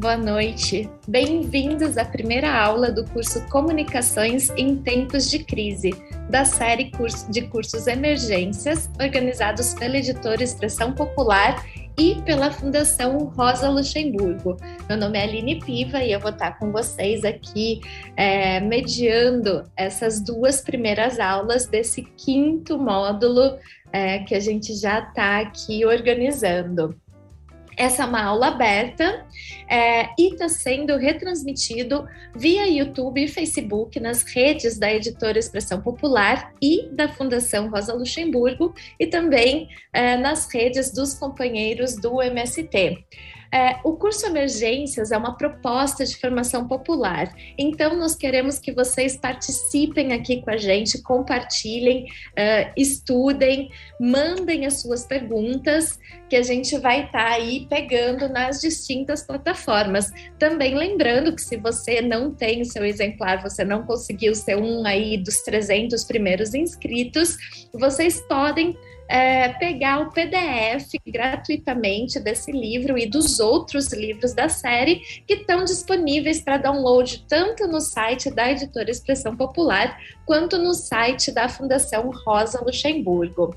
boa noite. Bem-vindos à primeira aula do curso Comunicações em Tempos de Crise, da série de cursos Emergências, organizados pela editora Expressão Popular e pela Fundação Rosa Luxemburgo. Meu nome é Aline Piva e eu vou estar com vocês aqui é, mediando essas duas primeiras aulas desse quinto módulo é, que a gente já está aqui organizando. Essa é uma aula aberta é, e está sendo retransmitido via YouTube e Facebook nas redes da editora Expressão Popular e da Fundação Rosa Luxemburgo e também é, nas redes dos companheiros do MST. É, o curso Emergências é uma proposta de formação popular, então nós queremos que vocês participem aqui com a gente, compartilhem, uh, estudem, mandem as suas perguntas, que a gente vai estar tá aí pegando nas distintas plataformas. Também lembrando que se você não tem o seu exemplar, você não conseguiu ser um aí dos 300 primeiros inscritos, vocês podem é, pegar o PDF gratuitamente desse livro e dos outros livros da série que estão disponíveis para download tanto no site da editora Expressão Popular quanto no site da Fundação Rosa Luxemburgo.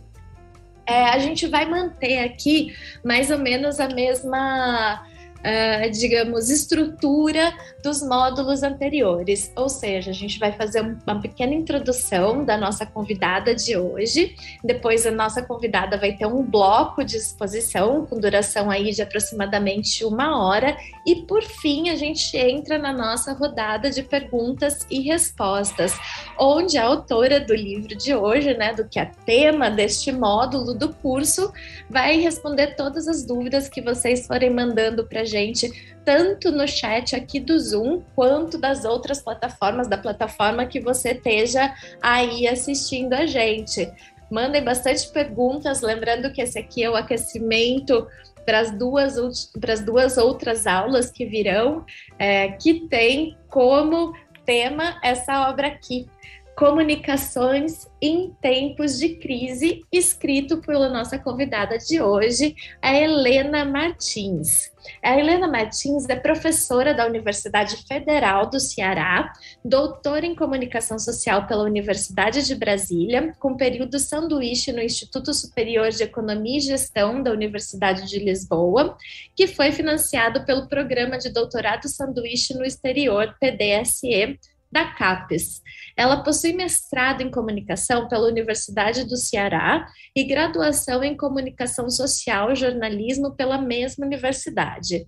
É, a gente vai manter aqui mais ou menos a mesma uh, digamos, estrutura dos módulos anteriores. Ou seja, a gente vai fazer uma pequena introdução da nossa convidada de hoje. Depois a nossa convidada vai ter um bloco de exposição com duração aí de aproximadamente uma hora. E por fim a gente entra na nossa rodada de perguntas e respostas, onde a autora do livro de hoje, né, do que é tema deste módulo do curso, vai responder todas as dúvidas que vocês forem mandando para gente, tanto no chat aqui do Zoom, quanto das outras plataformas, da plataforma que você esteja aí assistindo a gente. Mandem bastante perguntas, lembrando que esse aqui é o aquecimento para as duas, para as duas outras aulas que virão, é, que tem como tema essa obra aqui, Comunicações em Tempos de Crise, escrito pela nossa convidada de hoje, a Helena Martins. A Helena Martins é professora da Universidade Federal do Ceará, doutora em Comunicação Social pela Universidade de Brasília, com período sanduíche no Instituto Superior de Economia e Gestão da Universidade de Lisboa, que foi financiado pelo Programa de Doutorado Sanduíche no Exterior, PDSE, da CAPES. Ela possui mestrado em comunicação pela Universidade do Ceará e graduação em comunicação social e jornalismo pela mesma universidade.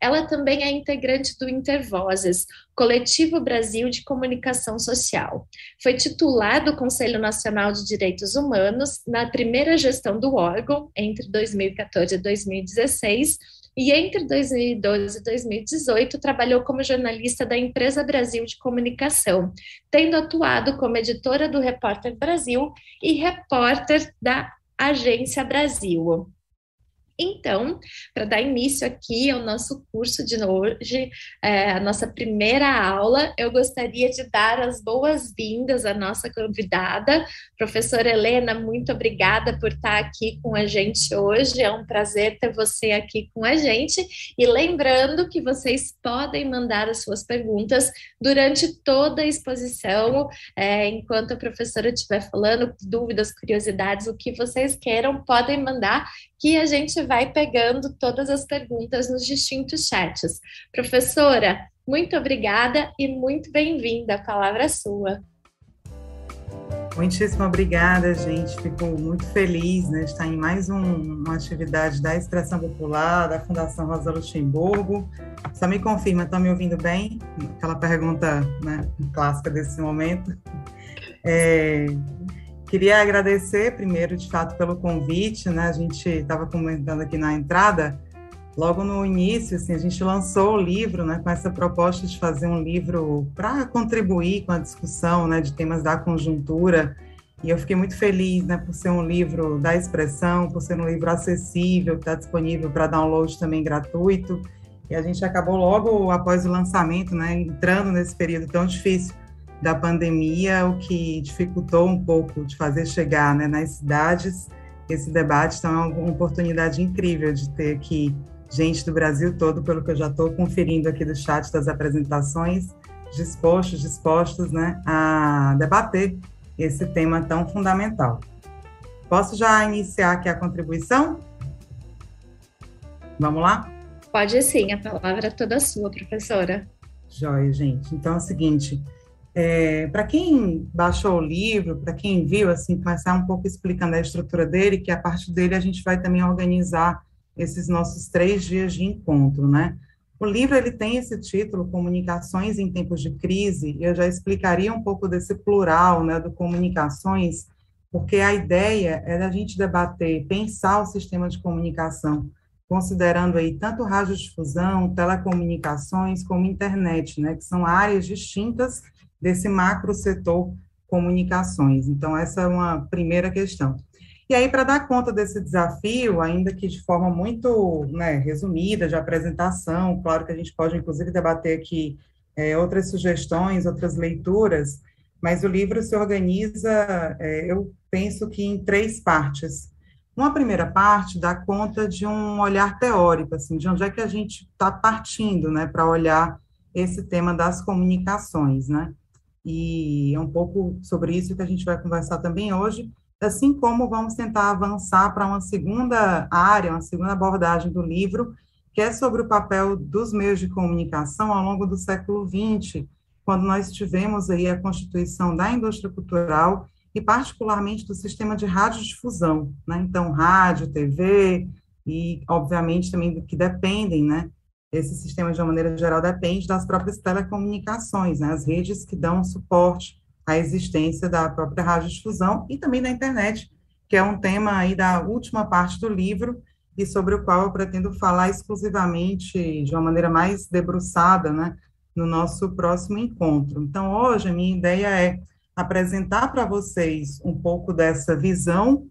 Ela também é integrante do Intervozes, Coletivo Brasil de Comunicação Social. Foi titular do Conselho Nacional de Direitos Humanos na primeira gestão do órgão, entre 2014 e 2016, e entre 2012 e 2018 trabalhou como jornalista da Empresa Brasil de Comunicação, tendo atuado como editora do Repórter Brasil e repórter da Agência Brasil. Então, para dar início aqui ao nosso curso de hoje, é, a nossa primeira aula, eu gostaria de dar as boas-vindas à nossa convidada, professora Helena. Muito obrigada por estar aqui com a gente hoje. É um prazer ter você aqui com a gente. E lembrando que vocês podem mandar as suas perguntas durante toda a exposição, é, enquanto a professora estiver falando, dúvidas, curiosidades, o que vocês queiram, podem mandar que a gente vai pegando todas as perguntas nos distintos chats. Professora, muito obrigada e muito bem-vinda. A palavra é sua. Muitíssimo obrigada, gente. Fico muito feliz né, de estar em mais um, uma atividade da Expressão Popular, da Fundação Rosa Luxemburgo. Só me confirma, estão me ouvindo bem? Aquela pergunta né, clássica desse momento. É, Queria agradecer primeiro, de fato, pelo convite, né? A gente estava comentando aqui na entrada, logo no início, assim, a gente lançou o livro, né, com essa proposta de fazer um livro para contribuir com a discussão, né, de temas da conjuntura. E eu fiquei muito feliz, né, por ser um livro da expressão, por ser um livro acessível, que está disponível para download também gratuito. E a gente acabou logo após o lançamento, né, entrando nesse período tão difícil da pandemia, o que dificultou um pouco de fazer chegar né, nas cidades esse debate. Então, é uma oportunidade incrível de ter aqui gente do Brasil todo, pelo que eu já estou conferindo aqui do chat das apresentações, dispostos, dispostos né, a debater esse tema tão fundamental. Posso já iniciar aqui a contribuição? Vamos lá? Pode sim, a palavra é toda sua, professora. Joia, gente. Então é o seguinte, é, para quem baixou o livro, para quem viu, assim, começar um pouco explicando a estrutura dele, que a partir dele a gente vai também organizar esses nossos três dias de encontro, né? O livro ele tem esse título, Comunicações em Tempos de Crise, e eu já explicaria um pouco desse plural, né, do comunicações, porque a ideia é da gente debater, pensar o sistema de comunicação, considerando aí tanto radiodifusão, telecomunicações, como internet, né, que são áreas distintas desse macro setor comunicações. Então, essa é uma primeira questão. E aí, para dar conta desse desafio, ainda que de forma muito né, resumida, de apresentação, claro que a gente pode, inclusive, debater aqui é, outras sugestões, outras leituras, mas o livro se organiza, é, eu penso que em três partes. Uma primeira parte dá conta de um olhar teórico, assim, de onde é que a gente está partindo, né, para olhar esse tema das comunicações, né? E é um pouco sobre isso que a gente vai conversar também hoje, assim como vamos tentar avançar para uma segunda área, uma segunda abordagem do livro, que é sobre o papel dos meios de comunicação ao longo do século XX, quando nós tivemos aí a constituição da indústria cultural e particularmente do sistema de radiodifusão, né? Então, rádio, TV e, obviamente, também que dependem, né? Esse sistema, de uma maneira geral, depende das próprias telecomunicações, né? As redes que dão suporte a existência da própria radiodifusão e também da internet, que é um tema aí da última parte do livro e sobre o qual eu pretendo falar exclusivamente de uma maneira mais debruçada, né, no nosso próximo encontro. Então, hoje a minha ideia é apresentar para vocês um pouco dessa visão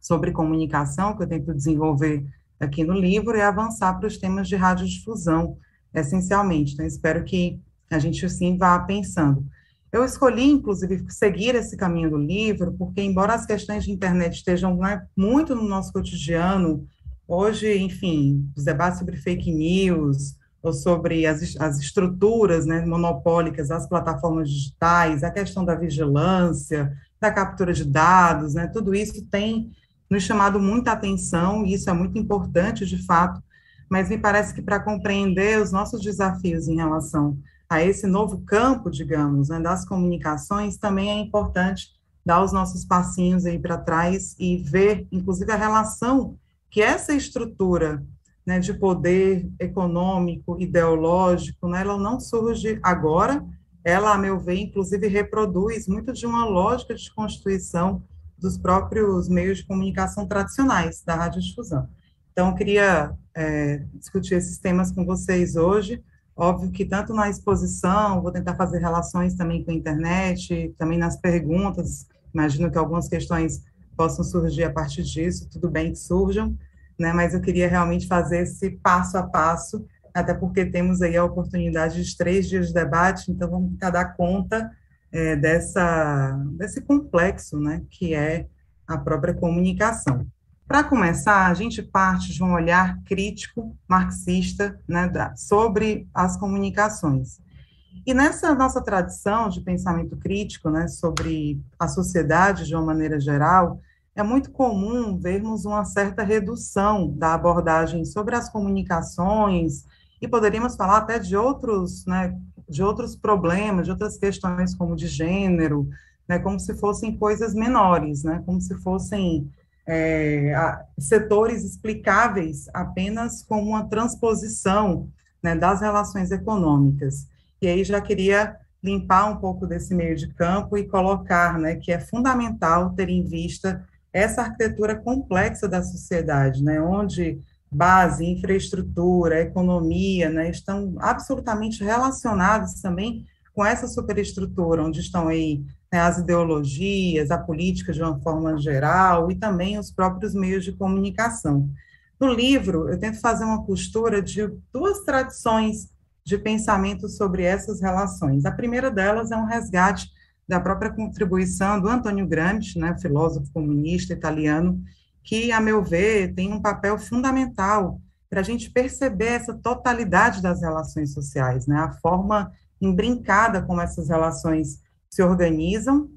sobre comunicação que eu tento desenvolver aqui no livro e avançar para os temas de radiodifusão, essencialmente. Então, espero que a gente, assim, vá pensando. Eu escolhi, inclusive, seguir esse caminho do livro, porque, embora as questões de internet estejam né, muito no nosso cotidiano, hoje, enfim, os debates sobre fake news, ou sobre as, as estruturas né, monopólicas, as plataformas digitais, a questão da vigilância, da captura de dados, né, tudo isso tem nos chamado muita atenção, e isso é muito importante, de fato, mas me parece que para compreender os nossos desafios em relação a esse novo campo, digamos, né, das comunicações, também é importante dar os nossos passinhos aí para trás e ver, inclusive, a relação que essa estrutura né, de poder econômico, ideológico, né, ela não surge agora, ela, a meu ver, inclusive, reproduz muito de uma lógica de constituição dos próprios meios de comunicação tradicionais da radiodifusão. Então, eu queria é, discutir esses temas com vocês hoje, Óbvio que tanto na exposição, vou tentar fazer relações também com a internet, também nas perguntas, imagino que algumas questões possam surgir a partir disso, tudo bem que surjam, né, mas eu queria realmente fazer esse passo a passo, até porque temos aí a oportunidade de três dias de debate, então vamos tentar dar conta é, dessa, desse complexo, né, que é a própria comunicação. Para começar, a gente parte de um olhar crítico, marxista, né, da, sobre as comunicações. E nessa nossa tradição de pensamento crítico, né, sobre a sociedade de uma maneira geral, é muito comum vermos uma certa redução da abordagem sobre as comunicações, e poderíamos falar até de outros, né, de outros problemas, de outras questões como de gênero, né, como se fossem coisas menores, né, como se fossem é, setores explicáveis apenas como uma transposição né, das relações econômicas. E aí já queria limpar um pouco desse meio de campo e colocar né, que é fundamental ter em vista essa arquitetura complexa da sociedade, né, onde base, infraestrutura, economia, né, estão absolutamente relacionados também com essa superestrutura, onde estão aí né, as ideologias, a política de uma forma geral e também os próprios meios de comunicação. No livro, eu tento fazer uma costura de duas tradições de pensamento sobre essas relações. A primeira delas é um resgate da própria contribuição do Antônio Gramsci, né, filósofo comunista italiano, que, a meu ver, tem um papel fundamental para a gente perceber essa totalidade das relações sociais, né? A forma embrincada como essas relações se organizam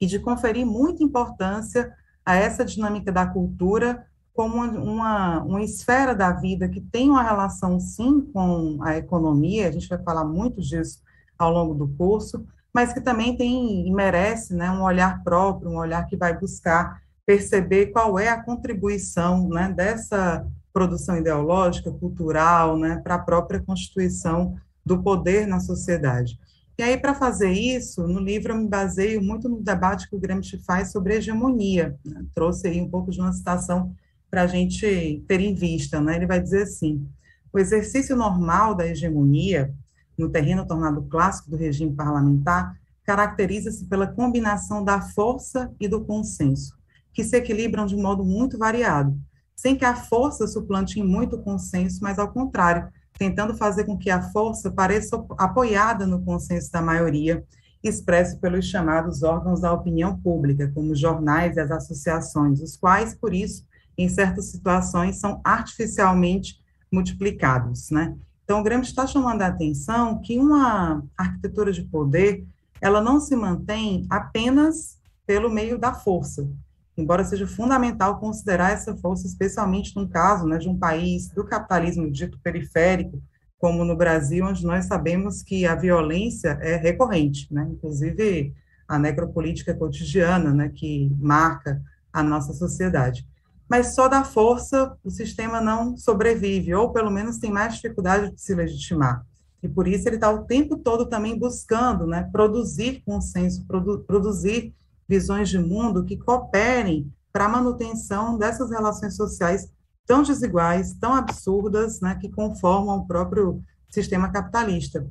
e de conferir muita importância a essa dinâmica da cultura como uma, uma esfera da vida que tem uma relação, sim, com a economia, a gente vai falar muito disso ao longo do curso, mas que também tem e merece né, um olhar próprio, um olhar que vai buscar perceber qual é a contribuição né, dessa produção ideológica, cultural, né, para a própria constituição do poder na sociedade. E aí, para fazer isso, no livro eu me baseio muito no debate que o Gramsci faz sobre hegemonia. Né? Trouxe aí um pouco de uma citação para a gente ter em vista. Né? Ele vai dizer assim: o exercício normal da hegemonia, no terreno tornado clássico do regime parlamentar, caracteriza-se pela combinação da força e do consenso, que se equilibram de modo muito variado, sem que a força suplante muito o consenso, mas ao contrário, tentando fazer com que a força pareça apoiada no consenso da maioria, expresso pelos chamados órgãos da opinião pública, como os jornais e as associações, os quais, por isso, em certas situações, são artificialmente multiplicados, né? Então, o Gramsci está chamando a atenção que uma arquitetura de poder, ela não se mantém apenas pelo meio da força, embora seja fundamental considerar essa força, especialmente no caso né, de um país do capitalismo dito periférico, como no Brasil, onde nós sabemos que a violência é recorrente, né, inclusive a necropolítica cotidiana, né, que marca a nossa sociedade. Mas só da força o sistema não sobrevive, ou pelo menos tem mais dificuldade de se legitimar. E por isso ele está o tempo todo também buscando né, produzir consenso, produ produzir visões de mundo que cooperem para a manutenção dessas relações sociais tão desiguais, tão absurdas, né, que conformam o próprio sistema capitalista.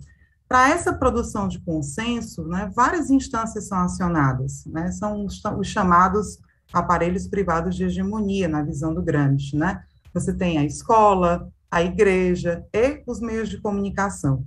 Para essa produção de consenso, né, várias instâncias são acionadas, né, são os, os, chamados aparelhos privados de hegemonia, na visão do Gramsci. Né? Você tem a escola, a igreja e os meios de comunicação.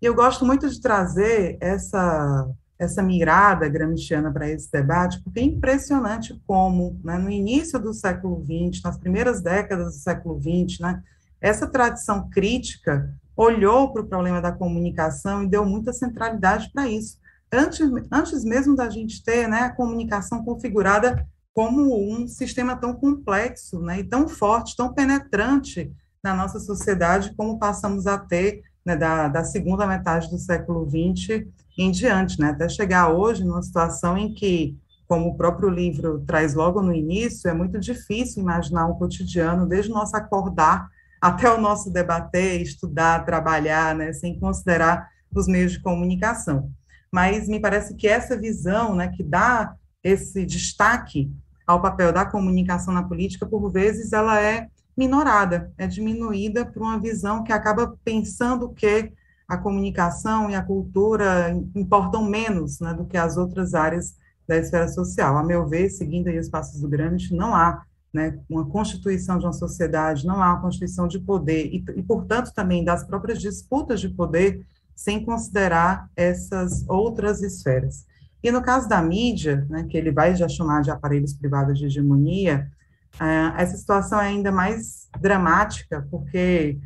E eu gosto muito de trazer essa essa mirada gramsciana para esse debate, porque é impressionante como, né, no início do século XX, nas primeiras décadas do século XX, né, essa tradição crítica olhou para o problema da comunicação e deu muita centralidade para isso. Antes, antes mesmo da gente ter né, a comunicação configurada como um sistema tão complexo né, e tão forte, tão penetrante na nossa sociedade, como passamos a ter né, da, da segunda metade do século XX em diante, né, até chegar hoje numa situação em que, como o próprio livro traz logo no início, é muito difícil imaginar um cotidiano, desde o nosso acordar até o nosso debater, estudar, trabalhar, né, sem considerar os meios de comunicação. Mas me parece que essa visão, né, que dá esse destaque ao papel da comunicação na política, por vezes ela é minorada, é diminuída por uma visão que acaba pensando que a comunicação e a cultura importam menos né, do que as outras áreas da esfera social. A meu ver, seguindo os passos do Gramsci, não há né, uma constituição de uma sociedade, não há uma constituição de poder, e, e, portanto, também das próprias disputas de poder, sem considerar essas outras esferas. E no caso da mídia, né, que ele vai já chamar de aparelhos privados de hegemonia, uh, essa situação é ainda mais dramática, porque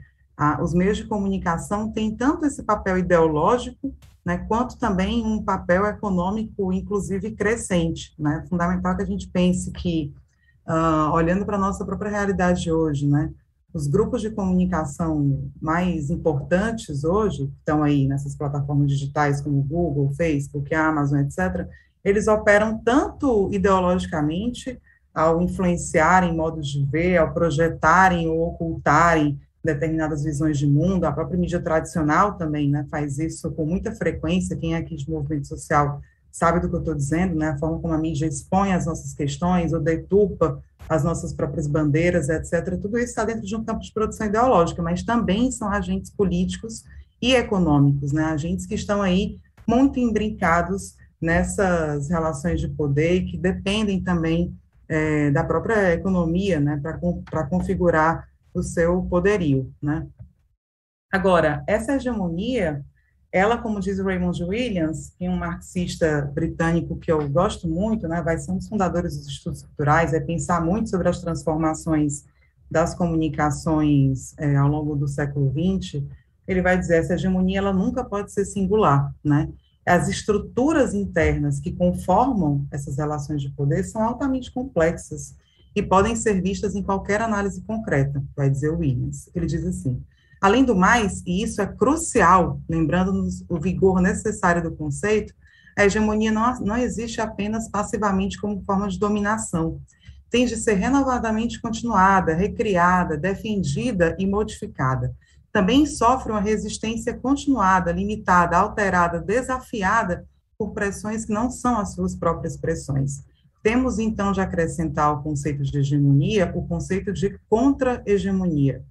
os meios de comunicação têm tanto esse papel ideológico, né, quanto também um papel econômico, inclusive crescente. Né? É fundamental que a gente pense que, uh, olhando para a nossa própria realidade hoje, né, os grupos de comunicação mais importantes hoje, que estão aí nessas plataformas digitais como Google, Facebook, Amazon, etc., eles operam tanto ideologicamente, ao influenciarem modos de ver, ao projetarem ou ocultarem determinadas visões de mundo, a própria mídia tradicional também né, faz isso com muita frequência, quem é aqui de movimento social sabe do que eu estou dizendo, né, a forma como a mídia expõe as nossas questões ou deturpa as nossas próprias bandeiras, etc. Tudo isso está dentro de um campo de produção ideológica, mas também são agentes políticos e econômicos, né? agentes que estão aí muito imbrincados nessas relações de poder que dependem também é, da própria economia, né, para configurar o seu poderio, né. Agora, essa hegemonia, ela, como diz o Raymond Williams, que é um marxista britânico que eu gosto muito, né, vai ser um dos fundadores dos estudos culturais, é pensar muito sobre as transformações das comunicações é, ao longo do século XX, ele vai dizer essa hegemonia ela nunca pode ser singular, né? As estruturas internas que conformam essas relações de poder são altamente complexas e podem ser vistas em qualquer análise concreta, vai dizer Williams. Ele diz assim: além do mais, e isso é crucial, lembrando-nos o vigor necessário do conceito, a hegemonia não, não existe apenas passivamente como forma de dominação, tem de ser renovadamente continuada, recriada, defendida e modificada. Também sofre uma resistência continuada, limitada, alterada, desafiada por pressões que não são as suas próprias pressões. Temos, então, de acrescentar ao conceito de hegemonia o conceito de contra-hegemonia.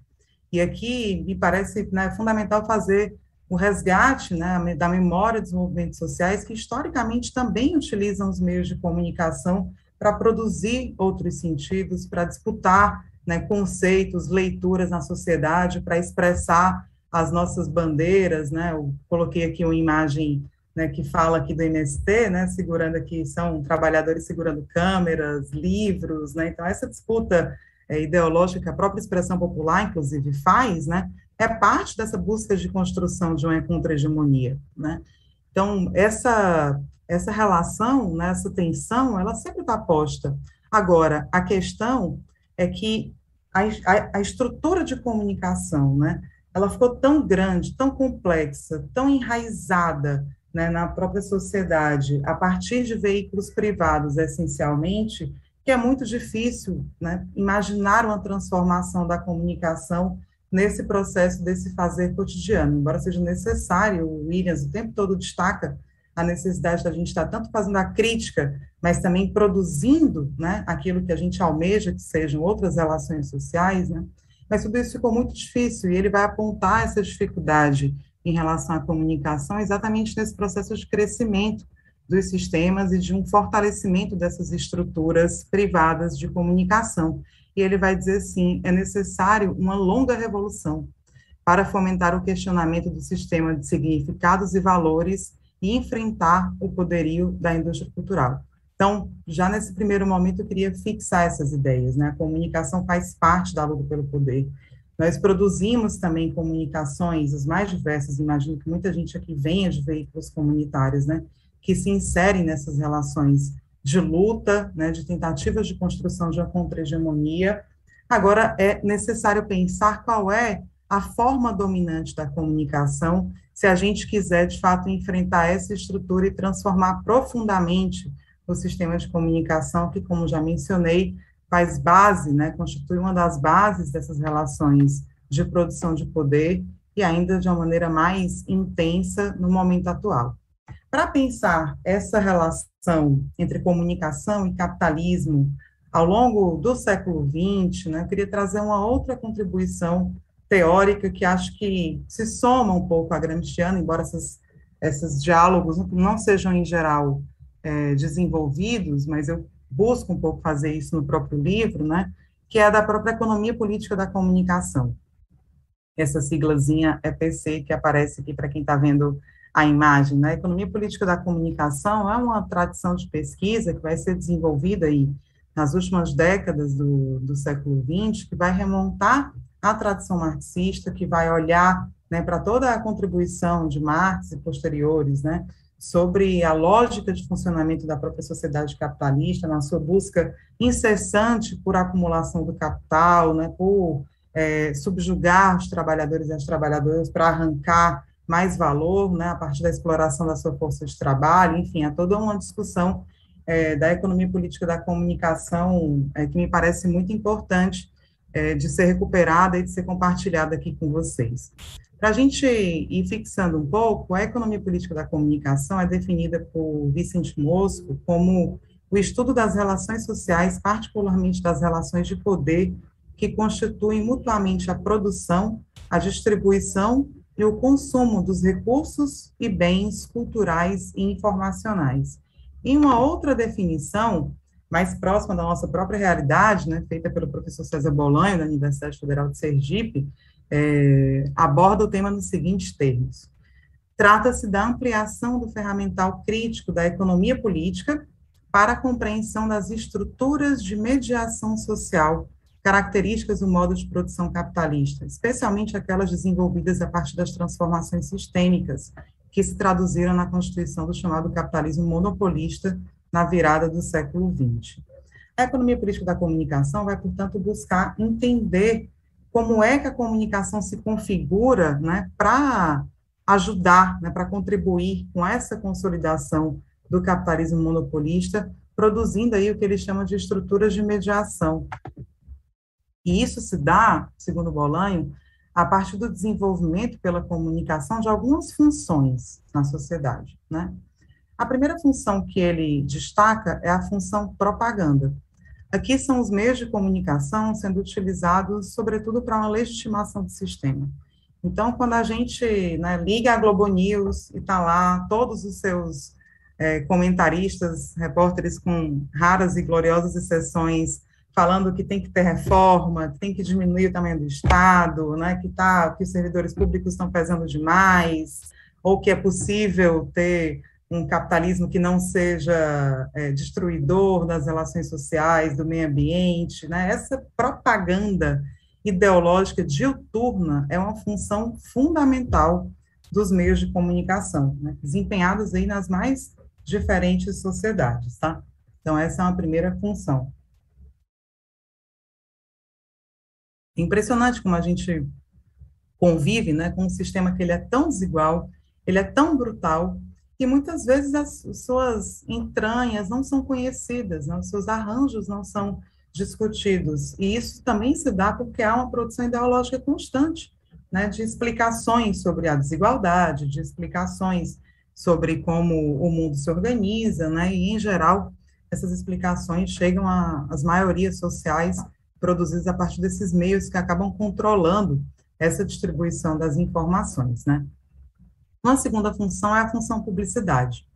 E aqui me parece né, fundamental fazer o resgate né, da memória dos movimentos sociais, que historicamente também utilizam os meios de comunicação para produzir outros sentidos, para disputar né, conceitos, leituras na sociedade, para expressar as nossas bandeiras. Né? Eu coloquei aqui uma imagem né, que fala aqui do MST, né, segurando aqui, são trabalhadores segurando câmeras, livros, né, então essa disputa é, ideológica que a própria expressão popular, inclusive, faz, né, é parte dessa busca de construção de uma contra-hegemonia, né, então essa, essa relação, né, essa tensão, ela sempre está posta. Agora, a questão é que a, a, a estrutura de comunicação, né, ela ficou tão grande, tão complexa, tão enraizada né, na própria sociedade, a partir de veículos privados, essencialmente, que é muito difícil né, imaginar uma transformação da comunicação nesse processo desse fazer cotidiano, embora seja necessário, o Williams o tempo todo destaca a necessidade da gente estar tanto fazendo a crítica, mas também produzindo né, aquilo que a gente almeja que sejam outras relações sociais, né, mas tudo isso ficou muito difícil, e ele vai apontar essa dificuldade em relação à comunicação, exatamente nesse processo de crescimento dos sistemas e de um fortalecimento dessas estruturas privadas de comunicação. E ele vai dizer assim: é necessário uma longa revolução para fomentar o questionamento do sistema de significados e valores e enfrentar o poderio da indústria cultural. Então, já nesse primeiro momento, eu queria fixar essas ideias, né? A comunicação faz parte da luta pelo poder, nós produzimos também comunicações, as mais diversas, imagino que muita gente aqui venha de veículos comunitários, né, que se inserem nessas relações de luta, né, de tentativas de construção de uma contra-hegemonia. Agora, é necessário pensar qual é a forma dominante da comunicação, se a gente quiser, de fato, enfrentar essa estrutura e transformar profundamente o sistema de comunicação, que, como já mencionei, faz base, né, constitui uma das bases dessas relações de produção de poder e ainda de uma maneira mais intensa no momento atual. Para pensar essa relação entre comunicação e capitalismo ao longo do século XX, né, eu queria trazer uma outra contribuição teórica que acho que se soma um pouco à Gramsciana, embora essas, esses diálogos não sejam, em geral, é, desenvolvidos, mas eu busca um pouco fazer isso no próprio livro, né, que é da própria economia política da comunicação. Essa siglazinha EPC que aparece aqui para quem está vendo a imagem, né? A economia política da comunicação é uma tradição de pesquisa que vai ser desenvolvida aí nas últimas décadas do, do século XX, que vai remontar à tradição marxista, que vai olhar né, para toda a contribuição de Marx e posteriores, né, sobre a lógica de funcionamento da própria sociedade capitalista, na sua busca incessante por acumulação do capital, né, por é, subjugar os trabalhadores e as trabalhadoras para arrancar mais valor, né, a partir da exploração da sua força de trabalho, enfim, há toda uma discussão é, da economia política da comunicação é, que me parece muito importante é, de ser recuperada e de ser compartilhada aqui com vocês. Para a gente ir fixando um pouco, a economia política da comunicação é definida por Vicente Mosco como o estudo das relações sociais, particularmente das relações de poder, que constituem mutuamente a produção, a distribuição e o consumo dos recursos e bens culturais e informacionais. Em uma outra definição, mais próxima da nossa própria realidade, né, feita pelo professor César Bolanho, da Universidade Federal de Sergipe, é, aborda o tema nos seguintes termos. Trata-se da ampliação do ferramental crítico da economia política para a compreensão das estruturas de mediação social características do modo de produção capitalista, especialmente aquelas desenvolvidas a partir das transformações sistêmicas, que se traduziram na constituição do chamado capitalismo monopolista na virada do século XX. A economia política da comunicação vai, portanto, buscar entender como é que a comunicação se configura né, para ajudar, né, para contribuir com essa consolidação do capitalismo monopolista, produzindo aí o que ele chama de estruturas de mediação. E isso se dá, segundo Bolanho, a partir do desenvolvimento pela comunicação de algumas funções na sociedade, né? A primeira função que ele destaca é a função propaganda. Aqui são os meios de comunicação sendo utilizados, sobretudo, para uma legitimação do sistema. Então, quando a gente né, liga a Globo News e está lá todos os seus é, comentaristas, repórteres com raras e gloriosas exceções, falando que tem que ter reforma, que tem que diminuir o tamanho do Estado, né, que, tá, que os servidores públicos estão pesando demais, ou que é possível ter um capitalismo que não seja é, destruidor das relações sociais, do meio ambiente, né? Essa propaganda ideológica diuturna é uma função fundamental dos meios de comunicação, né? desempenhados aí nas mais diferentes sociedades, tá? Então, essa é uma primeira função. Impressionante como a gente convive, né, com um sistema que ele é tão desigual, ele é tão brutal, que muitas vezes as suas entranhas não são conhecidas, né? os seus arranjos não são discutidos. E isso também se dá porque há uma produção ideológica constante, né, de explicações sobre a desigualdade, de explicações sobre como o mundo se organiza, né, e em geral essas explicações chegam às maiorias sociais produzidas a partir desses meios que acabam controlando essa distribuição das informações, né. Uma segunda função é a função publicidade.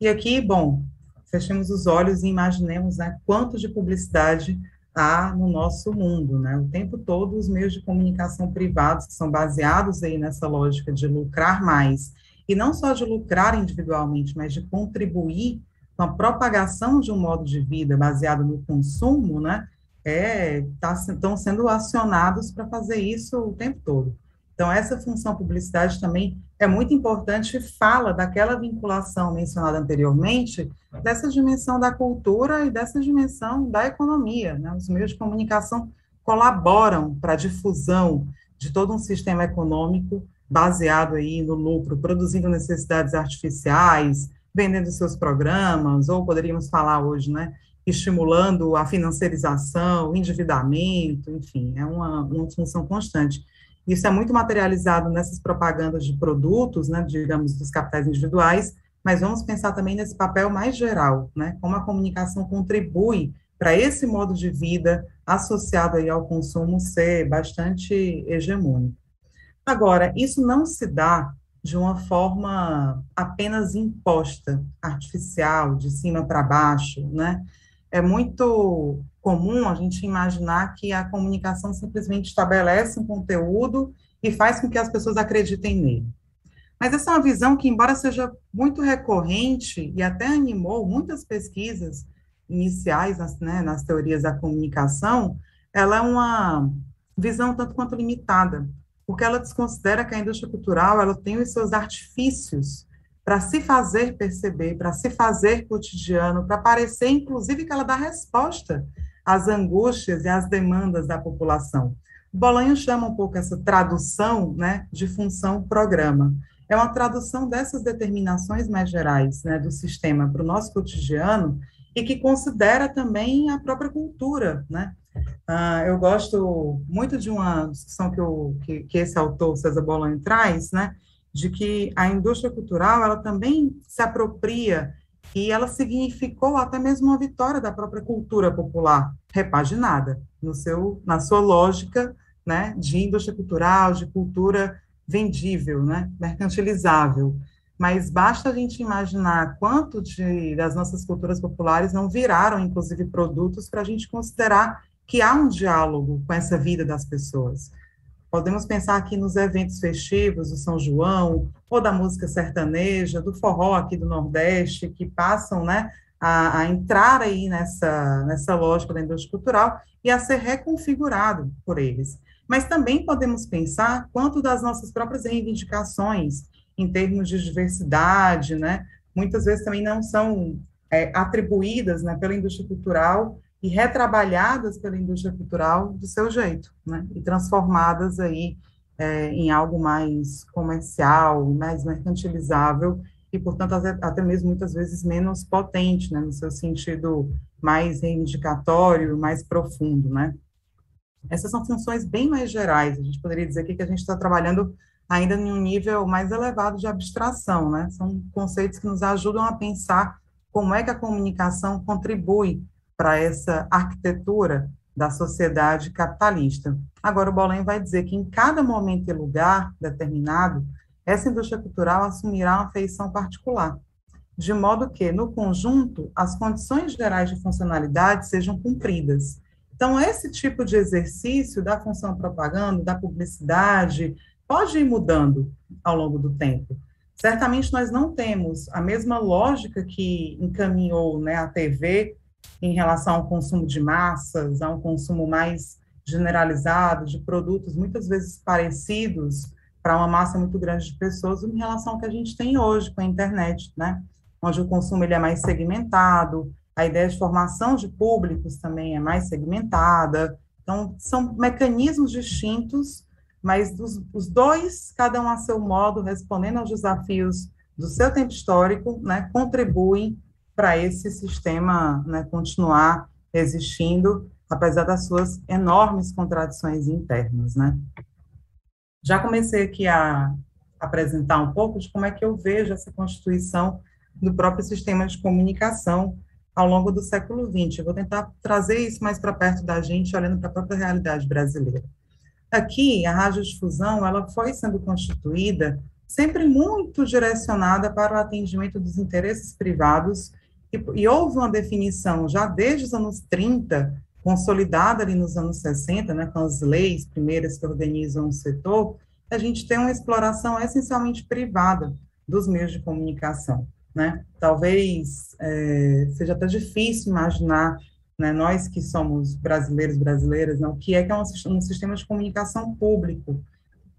E aqui, bom, fechemos os olhos e imaginemos né, quanto de publicidade há no nosso mundo, né? O tempo todo os meios de comunicação privados que são baseados aí nessa lógica de lucrar mais e não só de lucrar individualmente, mas de contribuir com a propagação de um modo de vida baseado no consumo, né? É, tá, estão sendo acionados para fazer isso o tempo todo. Então, essa função publicidade também é muito importante, fala daquela vinculação mencionada anteriormente, dessa dimensão da cultura e dessa dimensão da economia. Né? Os meios de comunicação colaboram para a difusão de todo um sistema econômico baseado aí no lucro, produzindo necessidades artificiais, vendendo seus programas, ou poderíamos falar hoje, né, estimulando a financiarização, o endividamento, enfim, é uma, uma função constante. Isso é muito materializado nessas propagandas de produtos, né, digamos, dos capitais individuais, mas vamos pensar também nesse papel mais geral, né, como a comunicação contribui para esse modo de vida associado aí ao consumo ser bastante hegemônico. Agora, isso não se dá de uma forma apenas imposta, artificial, de cima para baixo, né? É muito comum a gente imaginar que a comunicação simplesmente estabelece um conteúdo e faz com que as pessoas acreditem nele. Mas essa é uma visão que, embora seja muito recorrente e até animou muitas pesquisas iniciais nas, né, nas teorias da comunicação, ela é uma visão tanto quanto limitada, porque ela desconsidera que a indústria cultural ela tem os seus artifícios para se fazer perceber, para se fazer cotidiano, para parecer, inclusive, que ela dá resposta as angústias e as demandas da população. Bolanho chama um pouco essa tradução né, de função-programa. É uma tradução dessas determinações mais gerais né, do sistema para o nosso cotidiano e que considera também a própria cultura. Né? Ah, eu gosto muito de uma discussão que, o, que, que esse autor, César Bolanho, traz, né, de que a indústria cultural ela também se apropria e ela significou até mesmo uma vitória da própria cultura popular, repaginada no seu, na sua lógica né, de indústria cultural, de cultura vendível, né, mercantilizável. Mas basta a gente imaginar quanto de, das nossas culturas populares não viraram, inclusive, produtos para a gente considerar que há um diálogo com essa vida das pessoas. Podemos pensar aqui nos eventos festivos do São João, ou da música sertaneja, do forró aqui do Nordeste, que passam né, a, a, entrar aí nessa, nessa lógica da indústria cultural e a ser reconfigurado por eles. Mas também podemos pensar quanto das nossas próprias reivindicações em termos de diversidade, né, muitas vezes também não são é, atribuídas né, pela indústria cultural e retrabalhadas pela indústria cultural do seu jeito, né, e transformadas aí é, em algo mais comercial, mais mercantilizável, e, portanto, até mesmo muitas vezes menos potente, né, no seu sentido mais reivindicatório, mais profundo, né. Essas são funções bem mais gerais, a gente poderia dizer que a gente está trabalhando ainda em um nível mais elevado de abstração, né, são conceitos que nos ajudam a pensar como é que a comunicação contribui para essa arquitetura da sociedade capitalista. Agora, o Bolém vai dizer que em cada momento e lugar determinado, essa indústria cultural assumirá uma feição particular, de modo que, no conjunto, as condições gerais de funcionalidade sejam cumpridas. Então, esse tipo de exercício da função propaganda, da publicidade, pode ir mudando ao longo do tempo. Certamente nós não temos a mesma lógica que encaminhou né, a TV em relação ao consumo de massas, a um consumo mais generalizado de produtos muitas vezes parecidos para uma massa muito grande de pessoas em relação ao que a gente tem hoje com a internet, né? Onde o consumo ele é mais segmentado, a ideia de formação de públicos também é mais segmentada. Então, são mecanismos distintos, mas dos, os dois, cada um a seu modo, respondendo aos desafios do seu tempo histórico, né, contribuem para esse sistema né, continuar existindo, apesar das suas enormes contradições internas, né. Já comecei aqui a apresentar um pouco de como é que eu vejo essa constituição do próprio sistema de comunicação ao longo do século XX. Eu vou tentar trazer isso mais para perto da gente, olhando para a própria realidade brasileira. Aqui, a radiodifusão, ela foi sendo constituída sempre muito direcionada para o atendimento dos interesses privados e, e, houve uma definição já desde os anos 30, consolidada ali nos anos 60, né, com as leis primeiras que organizam o setor, a gente tem uma exploração essencialmente privada dos meios de comunicação. Né? Talvez é, seja até difícil imaginar, né, nós que somos brasileiros, brasileiras, o que é que é um, um sistema de comunicação público,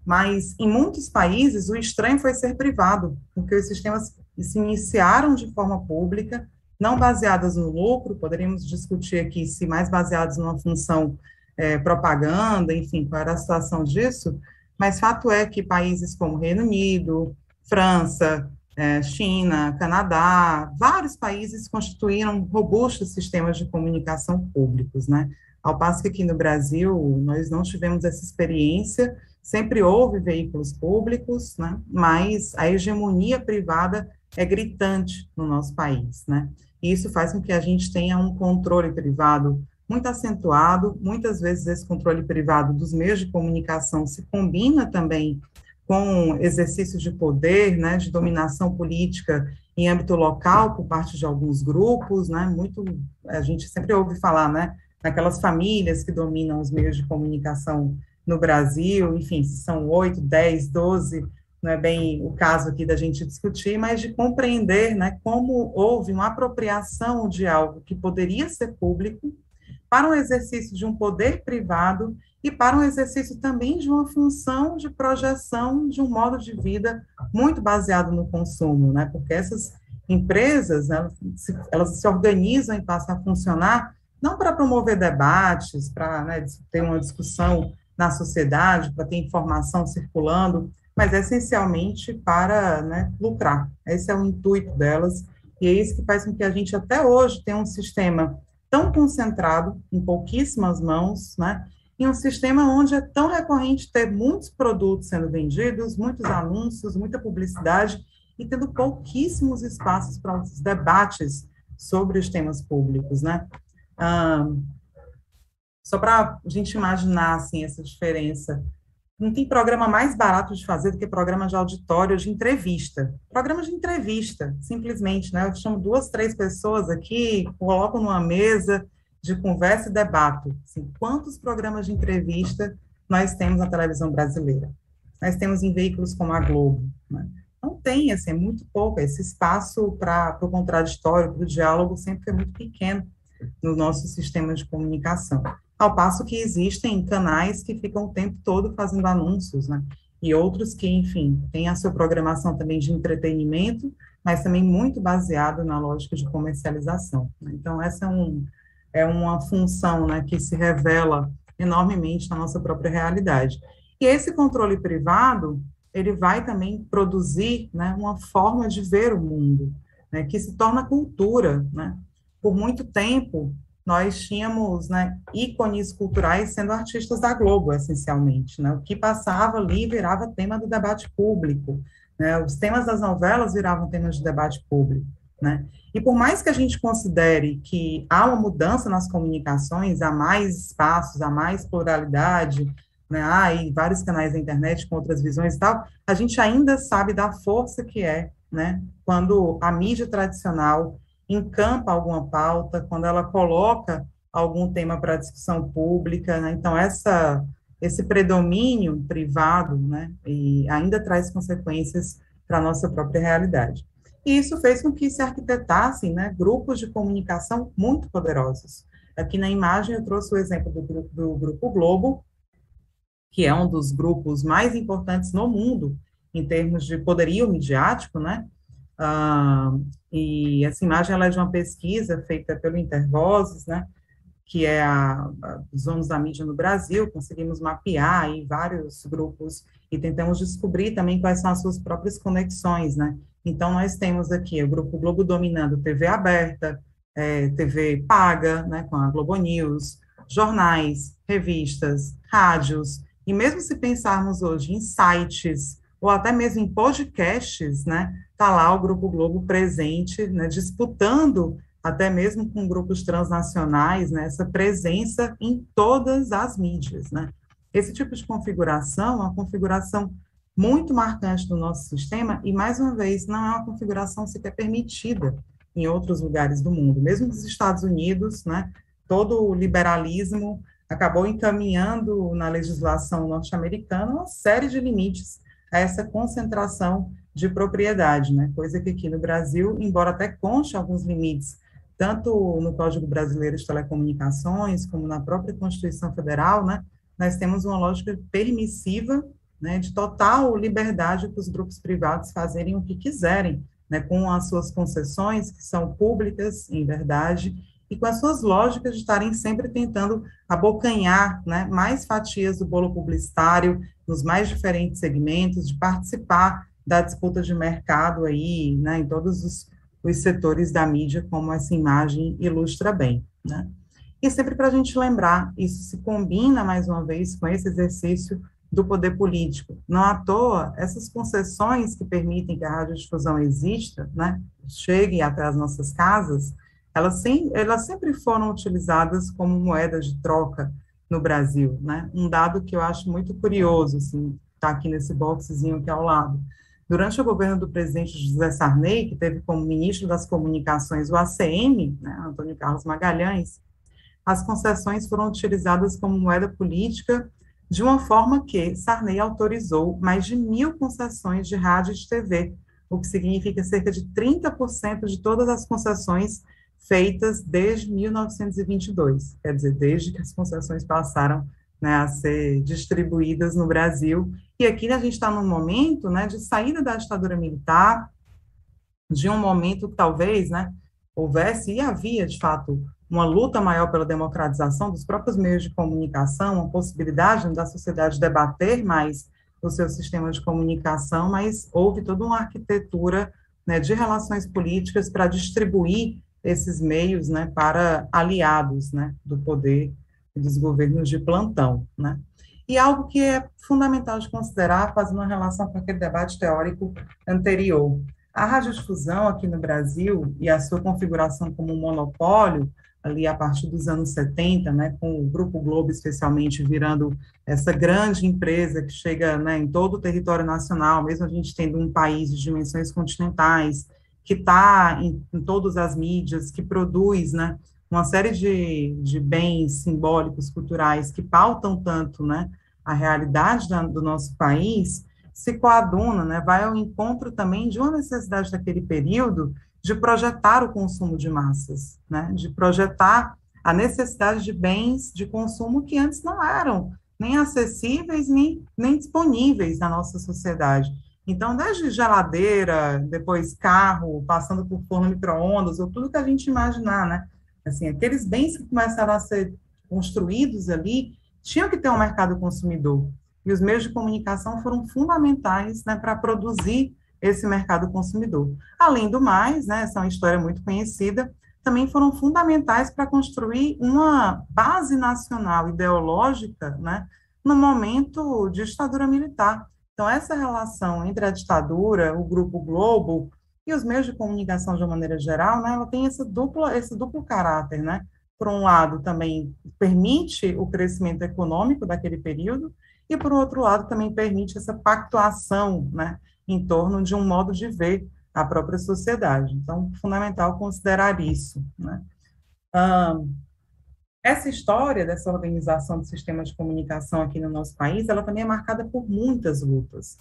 mas em muitos países o estranho foi ser privado, porque os sistemas se iniciaram de forma pública, não baseadas no lucro, poderíamos discutir aqui se mais baseados numa função é, propaganda, enfim, qual era a situação disso, mas fato é que países como Reino Unido, França, é, China, Canadá, vários países constituíram robustos sistemas de comunicação públicos, né? Ao passo que aqui no Brasil nós não tivemos essa experiência, sempre houve veículos públicos, né? Mas a hegemonia privada é gritante no nosso país, né? E isso faz com que a gente tenha um controle privado muito acentuado, muitas vezes esse controle privado dos meios de comunicação se combina também com exercício de poder, né, de dominação política em âmbito local por parte de alguns grupos, né, muito, a gente sempre ouve falar, né, naquelas famílias que dominam os meios de comunicação no Brasil, enfim, são oito, dez, doze, não é bem o caso aqui da gente discutir, mas de compreender, né, como houve uma apropriação de algo que poderia ser público para um exercício de um poder privado e para um exercício também de uma função de projeção de um modo de vida muito baseado no consumo, né? Porque essas empresas, elas se, elas se organizam e passam a funcionar não para promover debates, para né, ter uma discussão na sociedade, para ter informação circulando, mas essencialmente para né, lucrar. Esse é o intuito delas, e é isso que faz com que a gente até hoje tenha um sistema tão concentrado em pouquíssimas mãos, né? Em um sistema onde é tão recorrente ter muitos produtos sendo vendidos, muitos anúncios, muita publicidade e tendo pouquíssimos espaços para os debates sobre os temas públicos, né? só para a gente imaginar assim essa diferença não tem programa mais barato de fazer do que programa de auditório, de entrevista. Programa de entrevista, simplesmente, né? Eu chamo duas, três pessoas aqui, coloco numa mesa de conversa e debate. Assim, quantos programas de entrevista nós temos na televisão brasileira? Nós temos em veículos como a Globo, né? não tem, assim, é muito pouco, esse espaço para o contraditório, para o diálogo sempre foi muito pequeno no nosso sistema de comunicação. Ao passo que existem canais que ficam o tempo todo fazendo anúncios, né? E outros que, enfim, têm a sua programação também de entretenimento, mas também muito baseado na lógica de comercialização. Né? Então, essa é, um, é uma função né, que se revela enormemente na nossa própria realidade. E esse controle privado, ele vai também produzir né, uma forma de ver o mundo, né, que se torna cultura. Né? Por muito tempo, nós tínhamos né, ícones culturais sendo artistas da Globo, essencialmente. Né? O que passava ali virava tema do debate público. Né? Os temas das novelas viravam temas de debate público. Né? E por mais que a gente considere que há uma mudança nas comunicações, há mais espaços, há mais pluralidade, né, há vários canais da internet com outras visões e tal, a gente ainda sabe da força que é, né, quando a mídia tradicional encampa alguma pauta, quando ela coloca algum tema para discussão pública, né, então essa esse predomínio privado, né, e ainda traz consequências para a nossa própria realidade. E isso fez com que se arquitetassem né, grupos de comunicação muito poderosos. Aqui na imagem eu trouxe o exemplo do, do Grupo Globo, que é um dos grupos mais importantes no mundo em termos de poderio midiático, né? Ah, e essa imagem ela é de uma pesquisa feita pelo Intervozes, né? Que é a, a, os donos da mídia no Brasil. Conseguimos mapear aí vários grupos e tentamos descobrir também quais são as suas próprias conexões, né? Então, nós temos aqui o Grupo Globo dominando TV aberta, é, TV paga, né, com a Globo News, jornais, revistas, rádios, e mesmo se pensarmos hoje em sites, ou até mesmo em podcasts, né, tá lá o Grupo Globo presente, né, disputando até mesmo com grupos transnacionais, né, essa presença em todas as mídias, né. Esse tipo de configuração é uma configuração muito marcante do nosso sistema e, mais uma vez, não é uma configuração sequer permitida em outros lugares do mundo. Mesmo nos Estados Unidos, né, todo o liberalismo acabou encaminhando na legislação norte-americana uma série de limites a essa concentração de propriedade, né, coisa que aqui no Brasil, embora até conste alguns limites, tanto no Código Brasileiro de Telecomunicações, como na própria Constituição Federal, né, nós temos uma lógica permissiva né, de total liberdade para os grupos privados fazerem o que quiserem, né, com as suas concessões, que são públicas, em verdade, e com as suas lógicas de estarem sempre tentando abocanhar né, mais fatias do bolo publicitário nos mais diferentes segmentos, de participar da disputa de mercado aí, né, em todos os, os setores da mídia, como essa imagem ilustra bem, né. E sempre para a gente lembrar, isso se combina, mais uma vez, com esse exercício do poder político. Não à toa, essas concessões que permitem que a radiodifusão exista, né, chegue até as nossas casas, elas, sem, elas sempre foram utilizadas como moeda de troca no Brasil, né? Um dado que eu acho muito curioso, assim, está aqui nesse boxezinho aqui ao lado. Durante o governo do presidente José Sarney, que teve como ministro das Comunicações o ACM, né, Antônio Carlos Magalhães, as concessões foram utilizadas como moeda política de uma forma que Sarney autorizou mais de mil concessões de rádio e de TV, o que significa cerca de 30% de todas as concessões feitas desde 1922, quer dizer, desde que as concessões passaram né, a ser distribuídas no Brasil. E aqui a gente está num momento né, de saída da ditadura militar, de um momento que talvez né, houvesse e havia, de fato, uma luta maior pela democratização dos próprios meios de comunicação, uma possibilidade da sociedade debater mais o seu sistema de comunicação, mas houve toda uma arquitetura né, de relações políticas para distribuir esses meios né, para aliados né, do poder dos governos de plantão. Né? E algo que é fundamental de considerar, fazendo uma relação com aquele debate teórico anterior. A radiodifusão aqui no Brasil e a sua configuração como um monopólio ali a partir dos anos 70, né, com o Grupo Globo especialmente virando essa grande empresa que chega né, em todo o território nacional, mesmo a gente tendo um país de dimensões continentais, que está em, em, todas as mídias, que produz né, uma série de, de bens simbólicos, culturais, que pautam tanto né, a realidade da, do nosso país, se coaduna, né, vai ao encontro também de uma necessidade daquele período de projetar o consumo de massas, né, de projetar a necessidade de bens de consumo que antes não eram nem acessíveis, nem, nem disponíveis na nossa sociedade. Então, desde geladeira, depois carro, passando por forno micro-ondas, ou tudo que a gente imaginar, né? Assim, aqueles bens que começaram a ser construídos ali, tinham que ter um mercado consumidor. E os meios de comunicação foram fundamentais né, para produzir esse mercado consumidor. Além do mais, né, essa é uma história muito conhecida, também foram fundamentais para construir uma base nacional ideológica, né, no momento de ditadura militar. Então, essa relação entre a ditadura, o Grupo Globo e os meios de comunicação de uma maneira geral, né, ela tem esse duplo, esse duplo caráter, né? Por um lado, também permite o crescimento econômico daquele período, e, por outro lado, também permite essa pactuação, né, em torno de um modo de ver a própria sociedade. Então, fundamental considerar isso. Né? essa história dessa organização do sistema de comunicação aqui no nosso país, ela também é marcada por muitas lutas.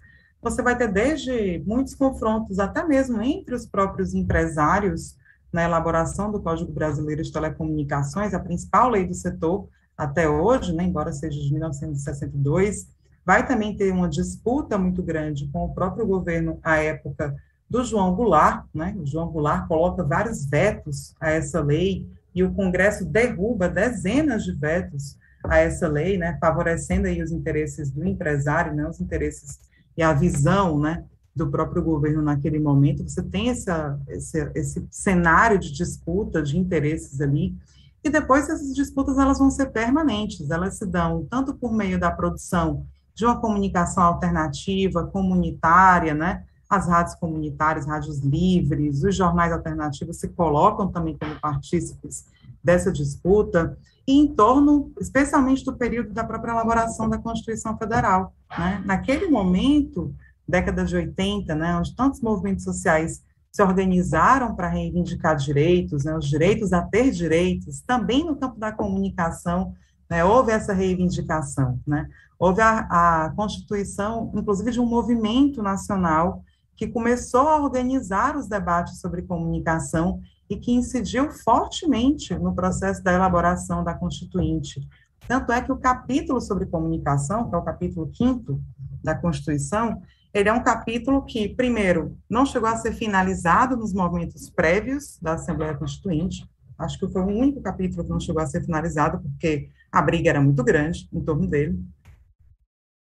Você vai ter desde muitos confrontos, até mesmo entre os próprios empresários, na elaboração do Código Brasileiro de Telecomunicações, a principal lei do setor até hoje, né, embora seja de 1962, vai também ter uma disputa muito grande com o próprio governo à época do João Goulart, né? O João Goulart coloca vários vetos a essa lei e o Congresso derruba dezenas de vetos a essa lei, né? Favorecendo aí os interesses do empresário, né? Os interesses e a visão, né? Do próprio governo naquele momento. Você tem essa, esse, esse cenário de disputa de interesses ali. E depois essas disputas elas vão ser permanentes. Elas se dão tanto por meio da produção de uma comunicação alternativa, comunitária, né? as rádios comunitárias, rádios livres, os jornais alternativos se colocam também como partícipes dessa disputa, e em torno, especialmente do período da própria elaboração da Constituição Federal. Né? Naquele momento, década de 80, né, onde tantos movimentos sociais se organizaram para reivindicar direitos, né, os direitos a ter direitos, também no campo da comunicação, né, houve essa reivindicação. Né? Houve a, a constituição, inclusive, de um movimento nacional que começou a organizar os debates sobre comunicação e que incidiu fortemente no processo da elaboração da Constituinte. Tanto é que o capítulo sobre comunicação, que é o capítulo 5 da Constituição, ele é um capítulo que, primeiro, não chegou a ser finalizado nos momentos prévios da Assembleia Constituinte, acho que foi o único capítulo que não chegou a ser finalizado, porque a briga era muito grande em torno dele,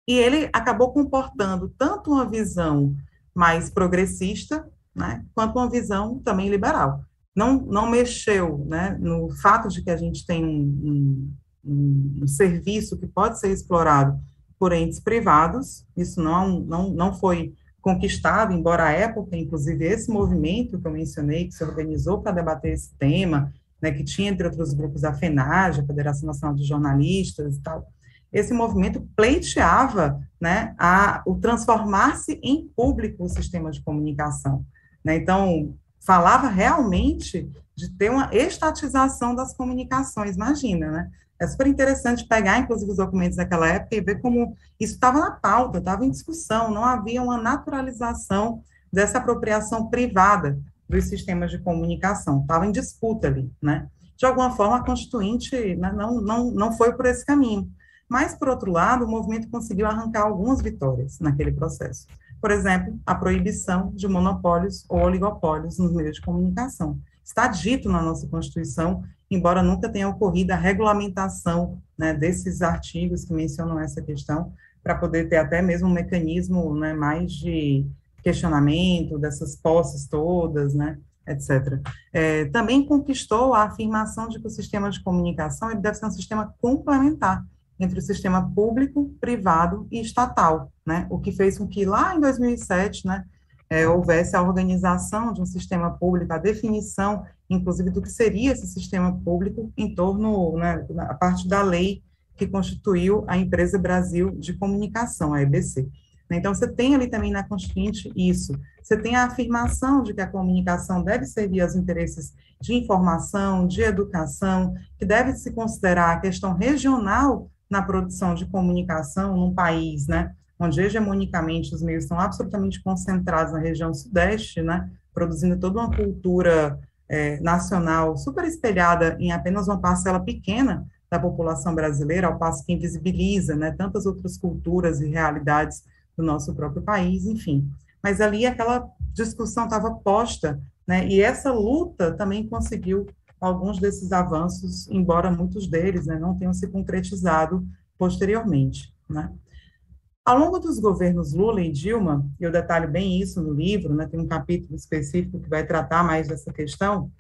e ele acabou comportando tanto uma visão mais progressista, né, quanto uma visão também liberal. Não, não mexeu né, no fato de que a gente tem um, um, um serviço que pode ser explorado por entes privados, isso não, não, não foi conquistado, embora a época, inclusive, esse movimento que eu mencionei, que se organizou para debater esse tema, né, que tinha, entre outros grupos, a FENAGE, a Federação Nacional de Jornalistas e tal, esse movimento pleiteava né, a, o transformar-se em público o sistema de comunicação. Né? Então, falava realmente de ter uma estatização das comunicações, imagina, né? É super interessante pegar, inclusive, os documentos daquela época e ver como isso estava na pauta, estava em discussão, não havia uma naturalização dessa apropriação privada dos sistemas de comunicação, estava em disputa ali, né? De alguma forma, a Constituinte né, não, não, não foi por esse caminho. Mas, por outro lado, o movimento conseguiu arrancar algumas vitórias naquele processo. Por exemplo, a proibição de monopólios ou oligopólios nos meios de comunicação. Está dito na nossa Constituição, embora nunca tenha ocorrido a regulamentação né, desses artigos que mencionam essa questão, para poder ter até mesmo um mecanismo né, mais de questionamento dessas posses todas, né, etc. É, também conquistou a afirmação de que o sistema de comunicação ele deve ser um sistema complementar, entre o sistema público, privado e estatal, né? O que fez com que lá em 2007, né, é, houvesse a organização de um sistema público, a definição, inclusive, do que seria esse sistema público em torno, né, a parte da lei que constituiu a Empresa Brasil de Comunicação, a EBC. Então, você tem ali também na Constituinte isso. Você tem a afirmação de que a comunicação deve servir aos interesses de informação, de educação, que deve se considerar a questão regional na produção de comunicação num país, né, onde hegemonicamente os meios estão absolutamente concentrados na região sudeste, né, produzindo toda uma cultura é, nacional super espelhada em apenas uma parcela pequena da população brasileira, ao passo que invisibiliza né, tantas outras culturas e realidades do nosso próprio país, enfim. Mas ali aquela discussão estava posta, né, e essa luta também conseguiu alguns desses avanços, embora muitos deles né, não tenham se concretizado posteriormente. Né. Ao longo dos governos Lula e Dilma, eu detalho bem isso no livro, né, tem um capítulo específico que vai tratar mais dessa questão,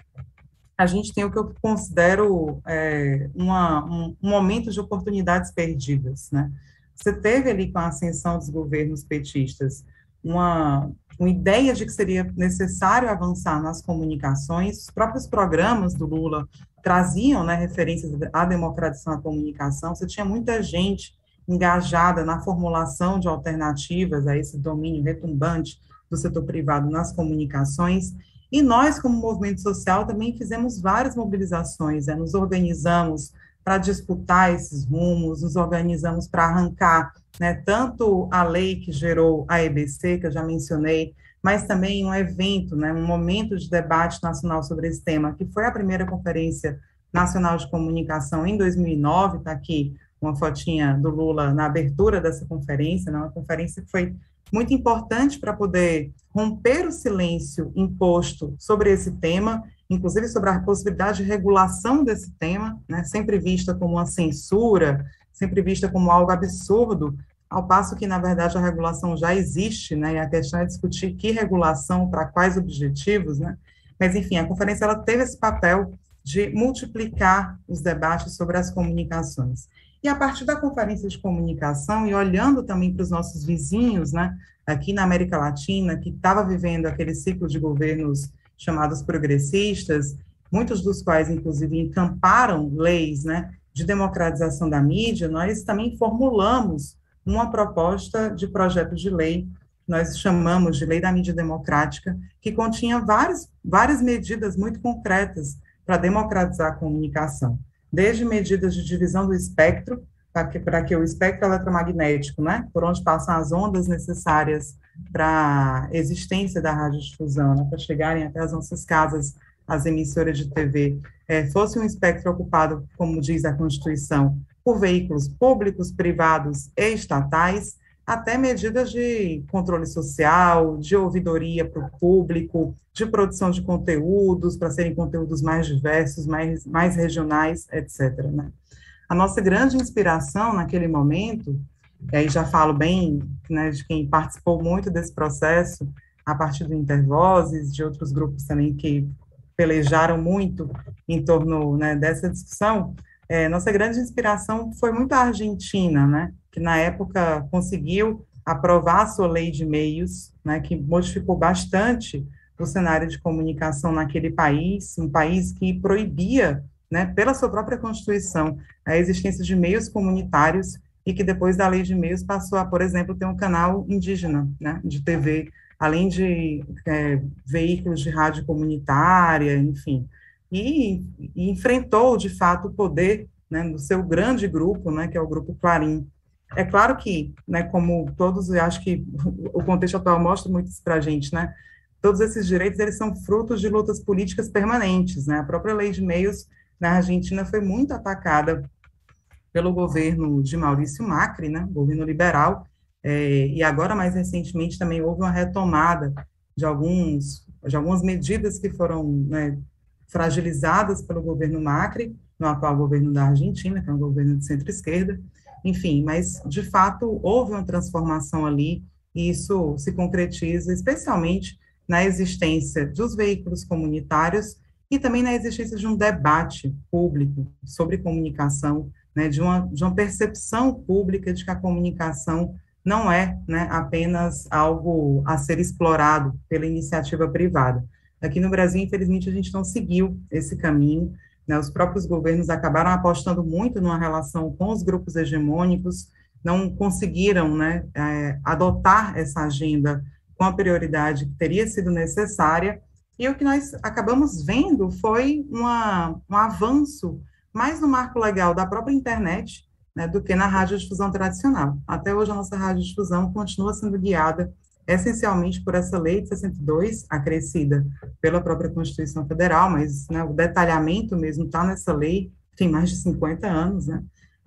a gente tem o que eu considero é, uma, um, um, momento de oportunidades perdidas. Né? Você teve ali com a ascensão dos governos petistas uma, uma ideia de que seria necessário avançar nas comunicações, os próprios programas do Lula traziam né, referências à democratização da comunicação, você tinha muita gente engajada na formulação de alternativas a esse domínio retumbante do setor privado nas comunicações, e nós, como movimento social, também fizemos várias mobilizações, né, nos organizamos para disputar esses rumos, nos organizamos para arrancar né, tanto a lei que gerou a EBC, que eu já mencionei, mas também um evento, né, um momento de debate nacional sobre esse tema, que foi a primeira Conferência Nacional de Comunicação em 2009, está aqui uma fotinha do Lula na abertura dessa conferência, né, uma conferência que foi muito importante para poder romper o silêncio imposto sobre esse tema, inclusive sobre a possibilidade de regulação desse tema, né, sempre vista como uma censura, sempre vista como algo absurdo, ao passo que, na verdade, a regulação já existe, né, e a questão é discutir que regulação, para quais objetivos, né, mas, enfim, a conferência ela teve esse papel de multiplicar os debates sobre as comunicações. E a partir da conferência de comunicação, e olhando também para os nossos vizinhos, né, aqui na América Latina, que estava vivendo aquele ciclo de governos chamados progressistas, muitos dos quais, inclusive, encamparam leis né, de democratização da mídia, nós também formulamos uma proposta de projeto de lei, nós chamamos de Lei da Mídia Democrática, que continha várias, várias medidas muito concretas para democratizar a comunicação desde medidas de divisão do espectro, para que, que o espectro eletromagnético, né, por onde passam as ondas necessárias para a existência da radiodifusão, né, para chegarem até as nossas casas, as emissoras de TV, é, fosse um espectro ocupado, como diz a Constituição, por veículos públicos, privados e estatais, até medidas de controle social, de ouvidoria para o público, de produção de conteúdos, para serem conteúdos mais diversos, mais, mais regionais, etc. Né? A nossa grande inspiração naquele momento, e aí já falo bem né, de quem participou muito desse processo, a partir do Intervozes, de outros grupos também que pelejaram muito em torno né, dessa discussão, é, nossa grande inspiração foi muito a Argentina, né, que na época conseguiu aprovar a sua lei de meios, né, que modificou bastante o cenário de comunicação naquele país, um país que proibia, né, pela sua própria Constituição, a existência de meios comunitários e que depois da lei de meios passou a, por exemplo, ter um canal indígena, né, de TV, além de é, veículos de rádio comunitária, enfim e, e enfrentou, de fato, o poder né, do seu grande grupo, né, que é o Grupo Clarim. É claro que, né, como todos, acho que o contexto atual mostra muito isso para a gente, né, todos esses direitos, eles são frutos de lutas políticas permanentes, né, a própria lei de meios na Argentina foi muito atacada pelo governo de Maurício Macri, né, governo liberal, é, e agora, mais recentemente, também houve uma retomada de alguns de algumas medidas que foram né, fragilizadas pelo governo Macri, no atual governo da Argentina, que é um governo de centro-esquerda, enfim, mas de fato houve uma transformação ali, e isso se concretiza especialmente na existência dos veículos comunitários e também na existência de um debate público sobre comunicação, né, de, uma, de uma percepção pública de que a comunicação não é né, apenas algo a ser explorado pela iniciativa privada, Aqui no Brasil, infelizmente, a gente não seguiu esse caminho. Né? Os próprios governos acabaram apostando muito numa relação com os grupos hegemônicos, não conseguiram né, é, adotar essa agenda com a prioridade que teria sido necessária. E o que nós acabamos vendo foi uma, um avanço mais no marco legal da própria internet, né, do que na radiodifusão tradicional. Até hoje, a nossa radiodifusão continua sendo guiada essencialmente por essa lei de 62, acrescida pela própria Constituição Federal, mas né, o detalhamento mesmo está nessa lei, tem mais de 50 anos, né?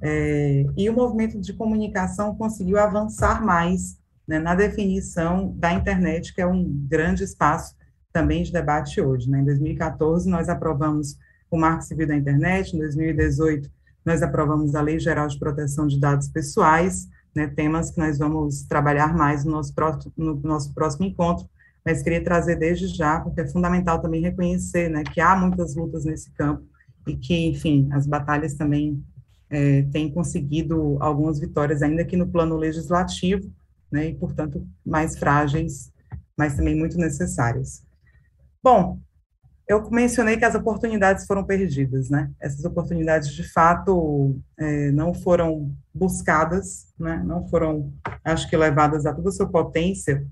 É, e o movimento de comunicação conseguiu avançar mais né, na definição da internet, que é um grande espaço também de debate hoje. Né? Em 2014, nós aprovamos o Marco Civil da Internet, em 2018, nós aprovamos a Lei Geral de Proteção de Dados Pessoais, né, temas que nós vamos trabalhar mais no nosso, próximo, no nosso próximo encontro, mas queria trazer desde já, porque é fundamental também reconhecer né, que há muitas lutas nesse campo e que, enfim, as batalhas também é, têm conseguido algumas vitórias, ainda que no plano legislativo, né, e, portanto, mais frágeis, mas também muito necessárias. Bom, eu mencionei que as oportunidades foram perdidas, né? Essas oportunidades, de fato, é, não foram buscadas, né? Não foram, acho que, levadas a toda a sua potência,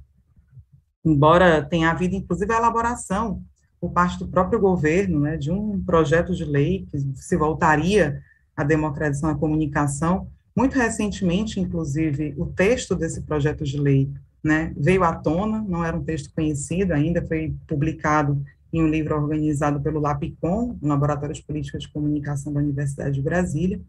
embora tenha havido, inclusive, a elaboração por parte do próprio governo, né, de um projeto de lei que se voltaria à democratização da comunicação. Muito recentemente, inclusive, o texto desse projeto de lei né, veio à tona, não era um texto conhecido ainda, foi publicado em um livro organizado pelo LAPICOM, um Laboratório de Política de Comunicação da Universidade de Brasília,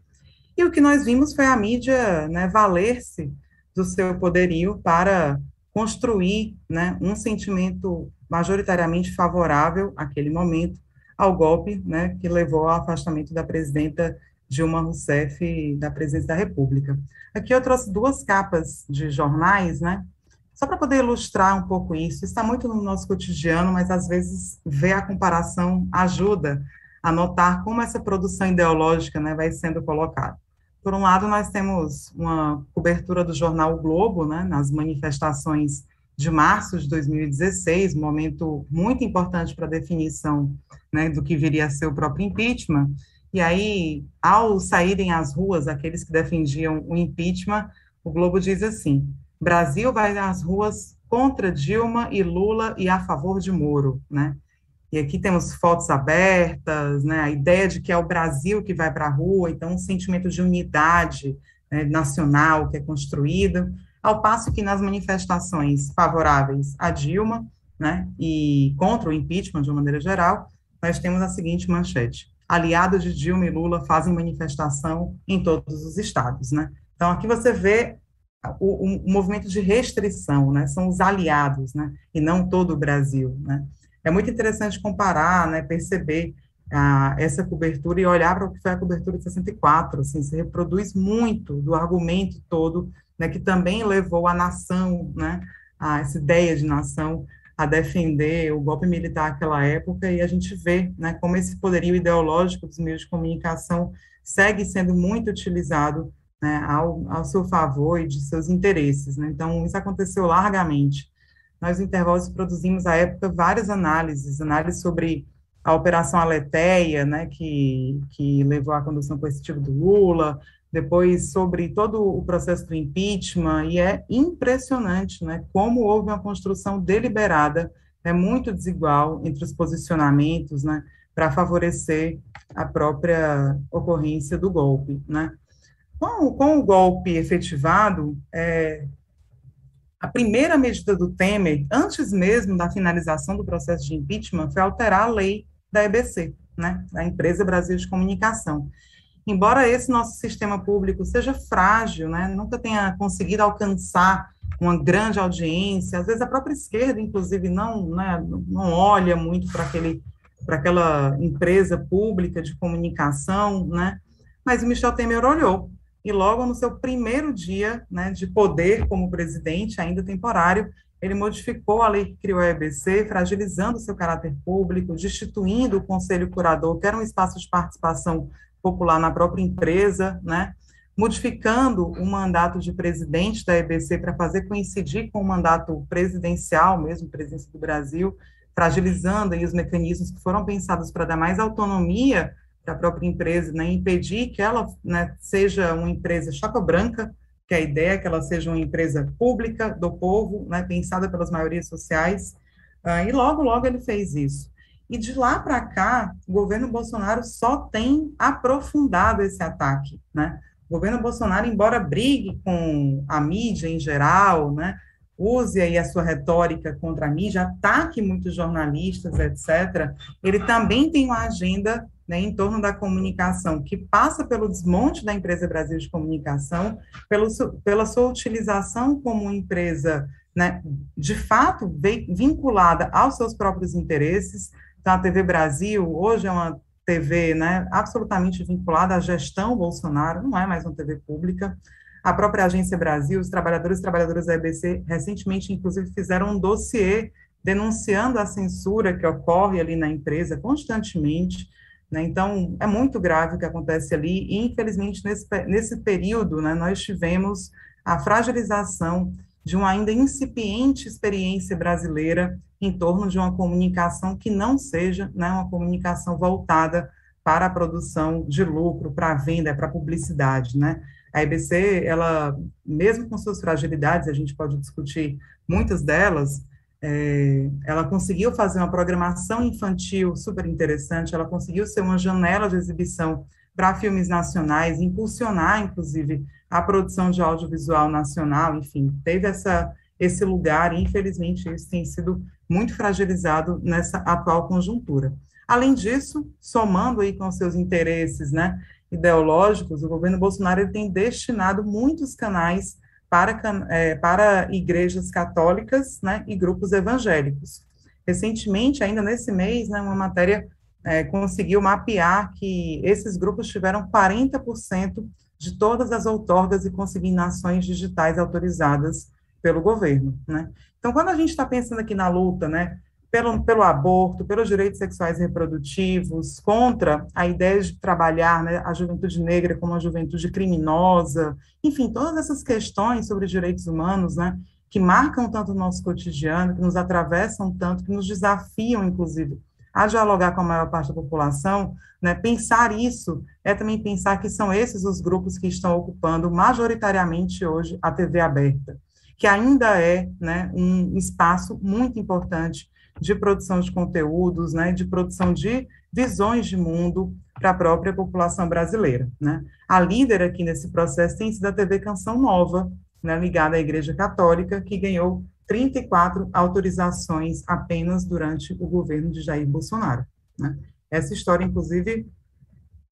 e o que nós vimos foi a mídia né, valer-se do seu poderio para construir né, um sentimento majoritariamente favorável, àquele momento, ao golpe né, que levou ao afastamento da presidenta Dilma Rousseff da presidência da República. Aqui eu trouxe duas capas de jornais, né, só para poder ilustrar um pouco isso, está muito no nosso cotidiano, mas às vezes ver a comparação ajuda a notar como essa produção ideológica né, vai sendo colocada. Por um lado, nós temos uma cobertura do jornal o Globo, né, nas manifestações de março de 2016, um momento muito importante para a definição né, do que viria a ser o próprio impeachment. E aí, ao saírem às ruas aqueles que defendiam o impeachment, o Globo diz assim: Brasil vai às ruas contra Dilma e Lula e a favor de Moro, né? E aqui temos fotos abertas, né? A ideia de que é o Brasil que vai para a rua, então um sentimento de unidade né, nacional que é construído, ao passo que nas manifestações favoráveis a Dilma, né, e contra o impeachment de uma maneira geral, nós temos a seguinte manchete: aliados de Dilma e Lula fazem manifestação em todos os estados, né? Então aqui você vê o, o, movimento de restrição, né, são os aliados, né, e não todo o Brasil, né. É muito interessante comparar, né, perceber ah, essa cobertura e olhar para o que foi a cobertura de 64, assim, se reproduz muito do argumento todo, né, que também levou a nação, né, a essa ideia de nação a defender o golpe militar naquela época, e a gente vê, né, como esse poderio ideológico dos meios de comunicação segue sendo muito utilizado né, ao, ao seu favor e de seus interesses. Né? Então, isso aconteceu largamente. Nós, no Intervoz, produzimos, à época, várias análises, análises sobre a Operação Aleteia, né, que, que levou à condução coercitiva do Lula, depois sobre todo o processo do impeachment, e é impressionante né, como houve uma construção deliberada, é muito desigual entre os posicionamentos, né, para favorecer a própria ocorrência do golpe, né. Com, com o golpe efetivado, é, a primeira medida do Temer, antes mesmo da finalização do processo de impeachment, foi alterar a lei da EBC, né, da Empresa Brasil de Comunicação. Embora esse nosso sistema público seja frágil, né, nunca tenha conseguido alcançar uma grande audiência, às vezes a própria esquerda, inclusive, não, né, não olha muito para aquele para aquela empresa pública de comunicação, né, mas o Michel Temer olhou e logo no seu primeiro dia né, de poder como presidente, ainda temporário, ele modificou a lei que criou a EBC, fragilizando seu caráter público, destituindo o Conselho Curador, que era um espaço de participação popular na própria empresa, né, modificando o mandato de presidente da EBC para fazer coincidir com o mandato presidencial, mesmo presidência do Brasil, fragilizando aí os mecanismos que foram pensados para dar mais autonomia da própria empresa, né, impedir que ela né, seja uma empresa chapa branca, que a ideia é que ela seja uma empresa pública do povo, né, pensada pelas maiorias sociais, uh, e logo, logo ele fez isso. E de lá para cá, o governo Bolsonaro só tem aprofundado esse ataque, né? O O governo Bolsonaro, embora brigue com a mídia em geral, né, use aí a sua retórica contra a mídia, ataque muitos jornalistas, etc., ele também tem uma agenda né, em torno da comunicação, que passa pelo desmonte da empresa Brasil de Comunicação, pelo, pela sua utilização como empresa, né, de fato, vinculada aos seus próprios interesses. Então, a TV Brasil hoje é uma TV né, absolutamente vinculada à gestão Bolsonaro, não é mais uma TV pública. A própria Agência Brasil, os trabalhadores e trabalhadoras da EBC, recentemente, inclusive, fizeram um dossiê denunciando a censura que ocorre ali na empresa constantemente. Né? Então, é muito grave o que acontece ali, e infelizmente, nesse, nesse período, né, nós tivemos a fragilização de uma ainda incipiente experiência brasileira em torno de uma comunicação que não seja né, uma comunicação voltada para a produção de lucro, para a venda, para a publicidade, né? A EBC, ela, mesmo com suas fragilidades, a gente pode discutir muitas delas, é, ela conseguiu fazer uma programação infantil super interessante, ela conseguiu ser uma janela de exibição para filmes nacionais, impulsionar, inclusive, a produção de audiovisual nacional, enfim, teve essa, esse lugar, e infelizmente isso tem sido muito fragilizado nessa atual conjuntura. Além disso, somando aí com seus interesses, né, ideológicos, o governo Bolsonaro tem destinado muitos canais para, é, para igrejas católicas né, e grupos evangélicos. Recentemente, ainda nesse mês, né, uma matéria é, conseguiu mapear que esses grupos tiveram 40% de todas as outorgas e consignações digitais autorizadas pelo governo, né? Então, quando a gente está pensando aqui na luta, né, pelo, pelo aborto, pelos direitos sexuais e reprodutivos, contra a ideia de trabalhar né, a juventude negra como uma juventude criminosa, enfim, todas essas questões sobre direitos humanos, né, que marcam tanto o nosso cotidiano, que nos atravessam tanto, que nos desafiam, inclusive, a dialogar com a maior parte da população, né, pensar isso é também pensar que são esses os grupos que estão ocupando majoritariamente hoje a TV aberta, que ainda é né, um espaço muito importante de produção de conteúdos, né, de produção de visões de mundo para a própria população brasileira. Né. A líder aqui nesse processo tem sido a TV Canção Nova, né, ligada à Igreja Católica, que ganhou 34 autorizações apenas durante o governo de Jair Bolsonaro. Né. Essa história, inclusive,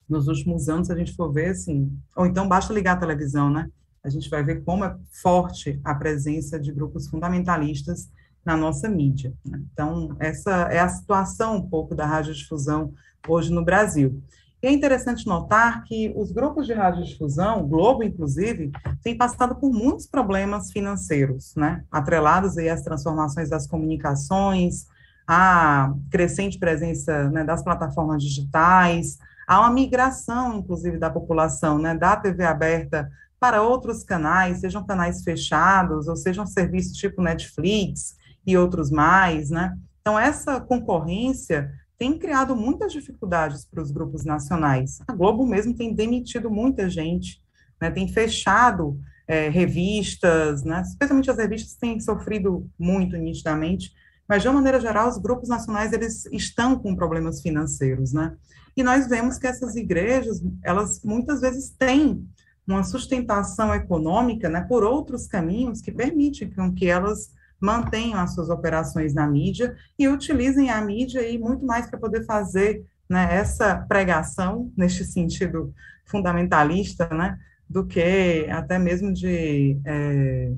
nos últimos anos, a gente for ver, assim, ou então basta ligar a televisão, né, a gente vai ver como é forte a presença de grupos fundamentalistas na nossa mídia. Né? Então, essa é a situação um pouco da radiodifusão hoje no Brasil. E é interessante notar que os grupos de radiodifusão, o Globo, inclusive, têm passado por muitos problemas financeiros, né? atrelados aí às transformações das comunicações, à crescente presença né, das plataformas digitais, há uma migração, inclusive, da população, né, da TV aberta para outros canais, sejam canais fechados, ou sejam serviços tipo Netflix, e outros mais, né? Então, essa concorrência tem criado muitas dificuldades para os grupos nacionais. A Globo mesmo tem demitido muita gente, né? tem fechado é, revistas, né? especialmente as revistas têm sofrido muito nitidamente, mas de uma maneira geral os grupos nacionais eles estão com problemas financeiros, né? E nós vemos que essas igrejas, elas muitas vezes têm uma sustentação econômica, né, por outros caminhos que permitem que elas mantenham as suas operações na mídia e utilizem a mídia e muito mais para poder fazer né, essa pregação, neste sentido fundamentalista, né, do que até mesmo de é,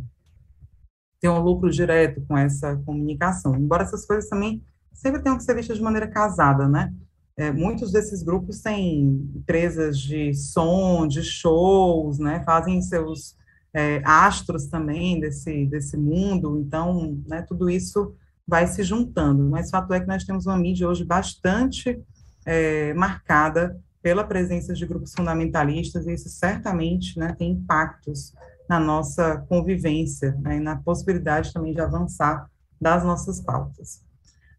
ter um lucro direto com essa comunicação. Embora essas coisas também sempre tenham que ser vistas de maneira casada, né? É, muitos desses grupos têm empresas de som, de shows, né? Fazem seus é, astros também desse, desse mundo, então, né, tudo isso vai se juntando, mas o fato é que nós temos uma mídia hoje bastante é, marcada pela presença de grupos fundamentalistas, e isso certamente né, tem impactos na nossa convivência né, e na possibilidade também de avançar das nossas pautas.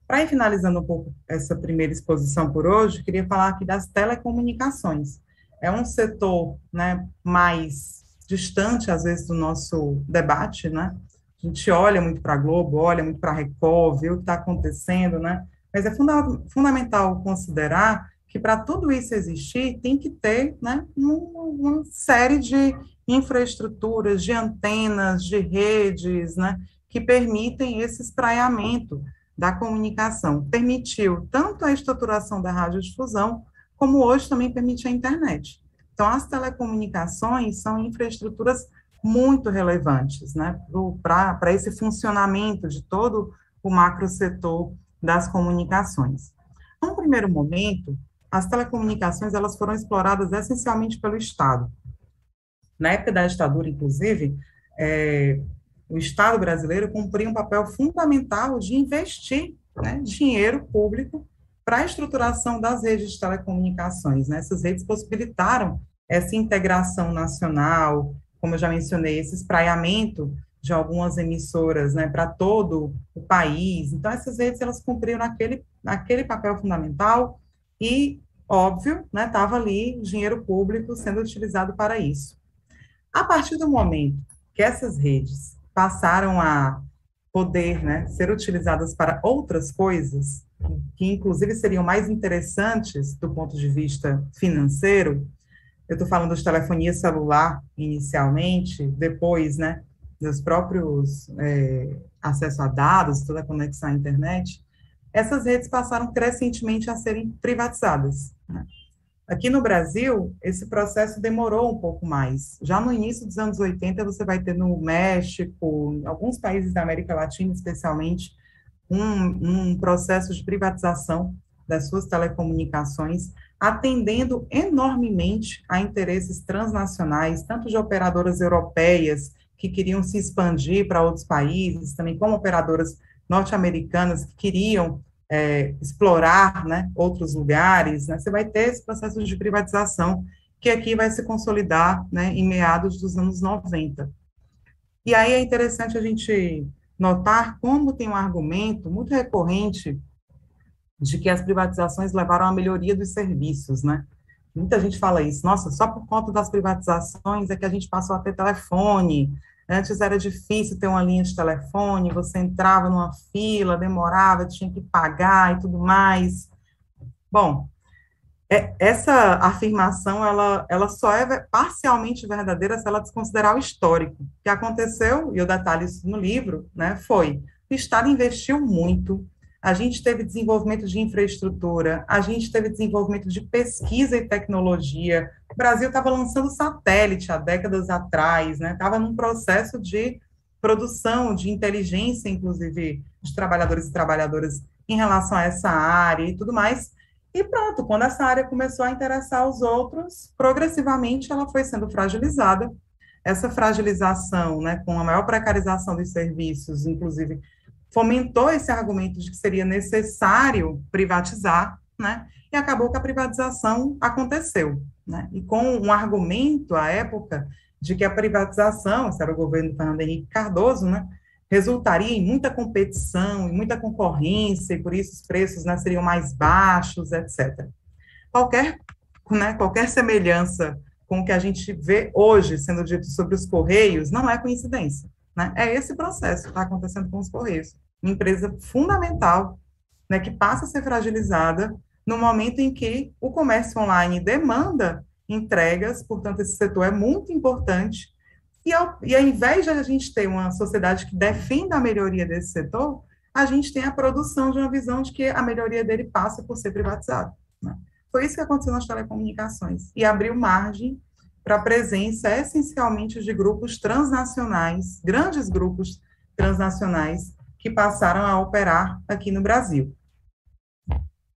Para ir finalizando um pouco essa primeira exposição por hoje, queria falar aqui das telecomunicações. É um setor né, mais distante, às vezes, do nosso debate, né? A gente olha muito para a Globo, olha muito para a Record, vê o que está acontecendo, né? Mas é funda fundamental considerar que para tudo isso existir, tem que ter né, uma, uma série de infraestruturas, de antenas, de redes, né, que permitem esse espraiamento da comunicação. Permitiu tanto a estruturação da radiodifusão, como hoje também permite a internet. Então, as telecomunicações são infraestruturas muito relevantes né, para esse funcionamento de todo o macro setor das comunicações. Num primeiro momento, as telecomunicações elas foram exploradas essencialmente pelo Estado. Na época da ditadura, inclusive, é, o Estado brasileiro cumpria um papel fundamental de investir né, dinheiro público para a estruturação das redes de telecomunicações. Né? Essas redes possibilitaram essa integração nacional, como eu já mencionei, esse espraiamento de algumas emissoras né, para todo o país. Então, essas redes elas cumpriram aquele, aquele papel fundamental e, óbvio, estava né, ali dinheiro público sendo utilizado para isso. A partir do momento que essas redes passaram a poder né, ser utilizadas para outras coisas, que inclusive seriam mais interessantes do ponto de vista financeiro, eu estou falando de telefonia celular inicialmente, depois, né, dos próprios é, acesso a dados, toda a conexão à internet, essas redes passaram crescentemente a serem privatizadas. Né? Aqui no Brasil, esse processo demorou um pouco mais. Já no início dos anos 80, você vai ter no México, alguns países da América Latina, especialmente, um, um processo de privatização das suas telecomunicações, atendendo enormemente a interesses transnacionais, tanto de operadoras europeias que queriam se expandir para outros países, também como operadoras norte-americanas que queriam é, explorar né, outros lugares, né, você vai ter esse processo de privatização que aqui vai se consolidar né, em meados dos anos 90. E aí é interessante a gente notar como tem um argumento muito recorrente de que as privatizações levaram à melhoria dos serviços, né? Muita gente fala isso, nossa, só por conta das privatizações é que a gente passou a ter telefone, Antes era difícil ter uma linha de telefone, você entrava numa fila, demorava, tinha que pagar e tudo mais. Bom, é, essa afirmação ela, ela só é parcialmente verdadeira se ela desconsiderar o histórico. O que aconteceu, e eu detalho isso no livro, né, foi o Estado investiu muito, a gente teve desenvolvimento de infraestrutura, a gente teve desenvolvimento de pesquisa e tecnologia, o Brasil estava lançando satélite há décadas atrás, né? Estava num processo de produção de inteligência, inclusive, de trabalhadores e trabalhadoras em relação a essa área e tudo mais. E pronto, quando essa área começou a interessar os outros, progressivamente ela foi sendo fragilizada. Essa fragilização, né, com a maior precarização dos serviços, inclusive, fomentou esse argumento de que seria necessário privatizar, né? E acabou que a privatização aconteceu né? e com um argumento à época de que a privatização, esse era o governo do Fernando Henrique Cardoso, né, resultaria em muita competição, e muita concorrência, e por isso os preços né, seriam mais baixos, etc. Qualquer, né, qualquer semelhança com o que a gente vê hoje sendo dito sobre os Correios não é coincidência. Né? É esse processo que está acontecendo com os Correios. Uma empresa fundamental, né, que passa a ser fragilizada no momento em que o comércio online demanda entregas, portanto, esse setor é muito importante. E ao, e ao invés de a gente ter uma sociedade que defenda a melhoria desse setor, a gente tem a produção de uma visão de que a melhoria dele passa por ser privatizado. Né? Foi isso que aconteceu nas telecomunicações, e abriu margem para a presença essencialmente de grupos transnacionais, grandes grupos transnacionais, que passaram a operar aqui no Brasil.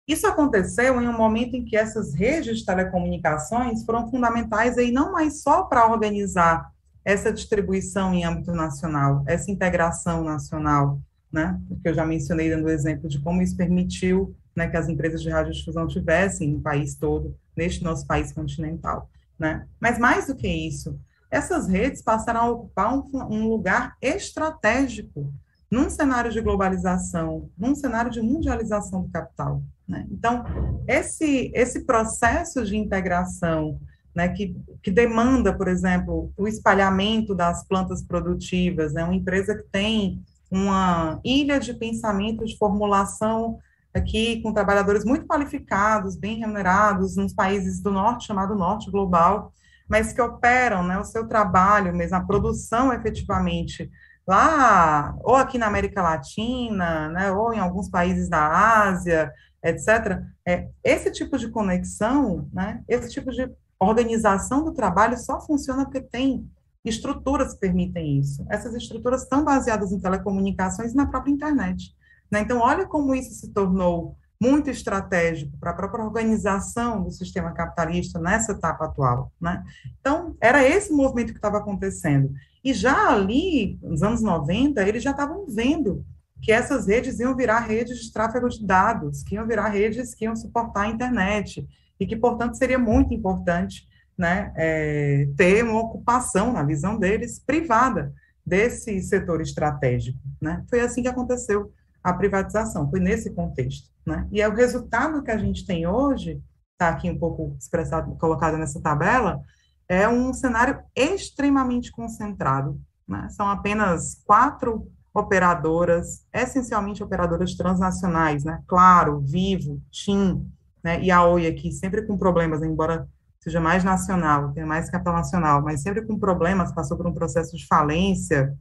Isso aconteceu em um momento em que essas redes de telecomunicações foram fundamentais aí não mais só para organizar essa distribuição em âmbito nacional, essa integração nacional, né? Porque eu já mencionei dando o exemplo de como isso permitiu né, que as empresas de radiodifusão tivessem no país todo, neste nosso país continental, né? Mas mais do que isso, essas redes passaram a ocupar um, um lugar estratégico num cenário de globalização, num cenário de mundialização do capital. Né? Então, esse, esse processo de integração, né, que, que demanda, por exemplo, o espalhamento das plantas produtivas, né, uma empresa que tem uma ilha de pensamento de formulação aqui com trabalhadores muito qualificados, bem remunerados, nos países do norte, chamado norte global, mas que operam né, o seu trabalho mesmo, a produção efetivamente lá, ou aqui na América Latina, né, ou em alguns países da Ásia, etc. É, esse tipo de conexão, né, esse tipo de organização do trabalho só funciona porque tem estruturas que permitem isso. Essas estruturas estão baseadas em telecomunicações e na própria internet. Né? Então, olha como isso se tornou muito estratégico para a própria organização do sistema capitalista nessa etapa atual. Né? Então, era esse movimento que estava acontecendo. E já ali, nos anos 90, eles já estavam vendo que essas redes iam virar redes de tráfego de dados, que iam virar redes que iam suportar a internet, e que, portanto, seria muito importante né, é, ter uma ocupação, na visão deles, privada desse setor estratégico. Né? Foi assim que aconteceu a privatização, foi nesse contexto. Né? E é o resultado que a gente tem hoje, está aqui um pouco expressado, colocado nessa tabela, é um cenário extremamente concentrado. Né? São apenas quatro operadoras, essencialmente operadoras transnacionais, né? Claro, Vivo, TIM, né? E a Oi aqui, sempre com problemas, embora seja mais nacional, tenha mais capital nacional, mas sempre com problemas, passou por um processo de falência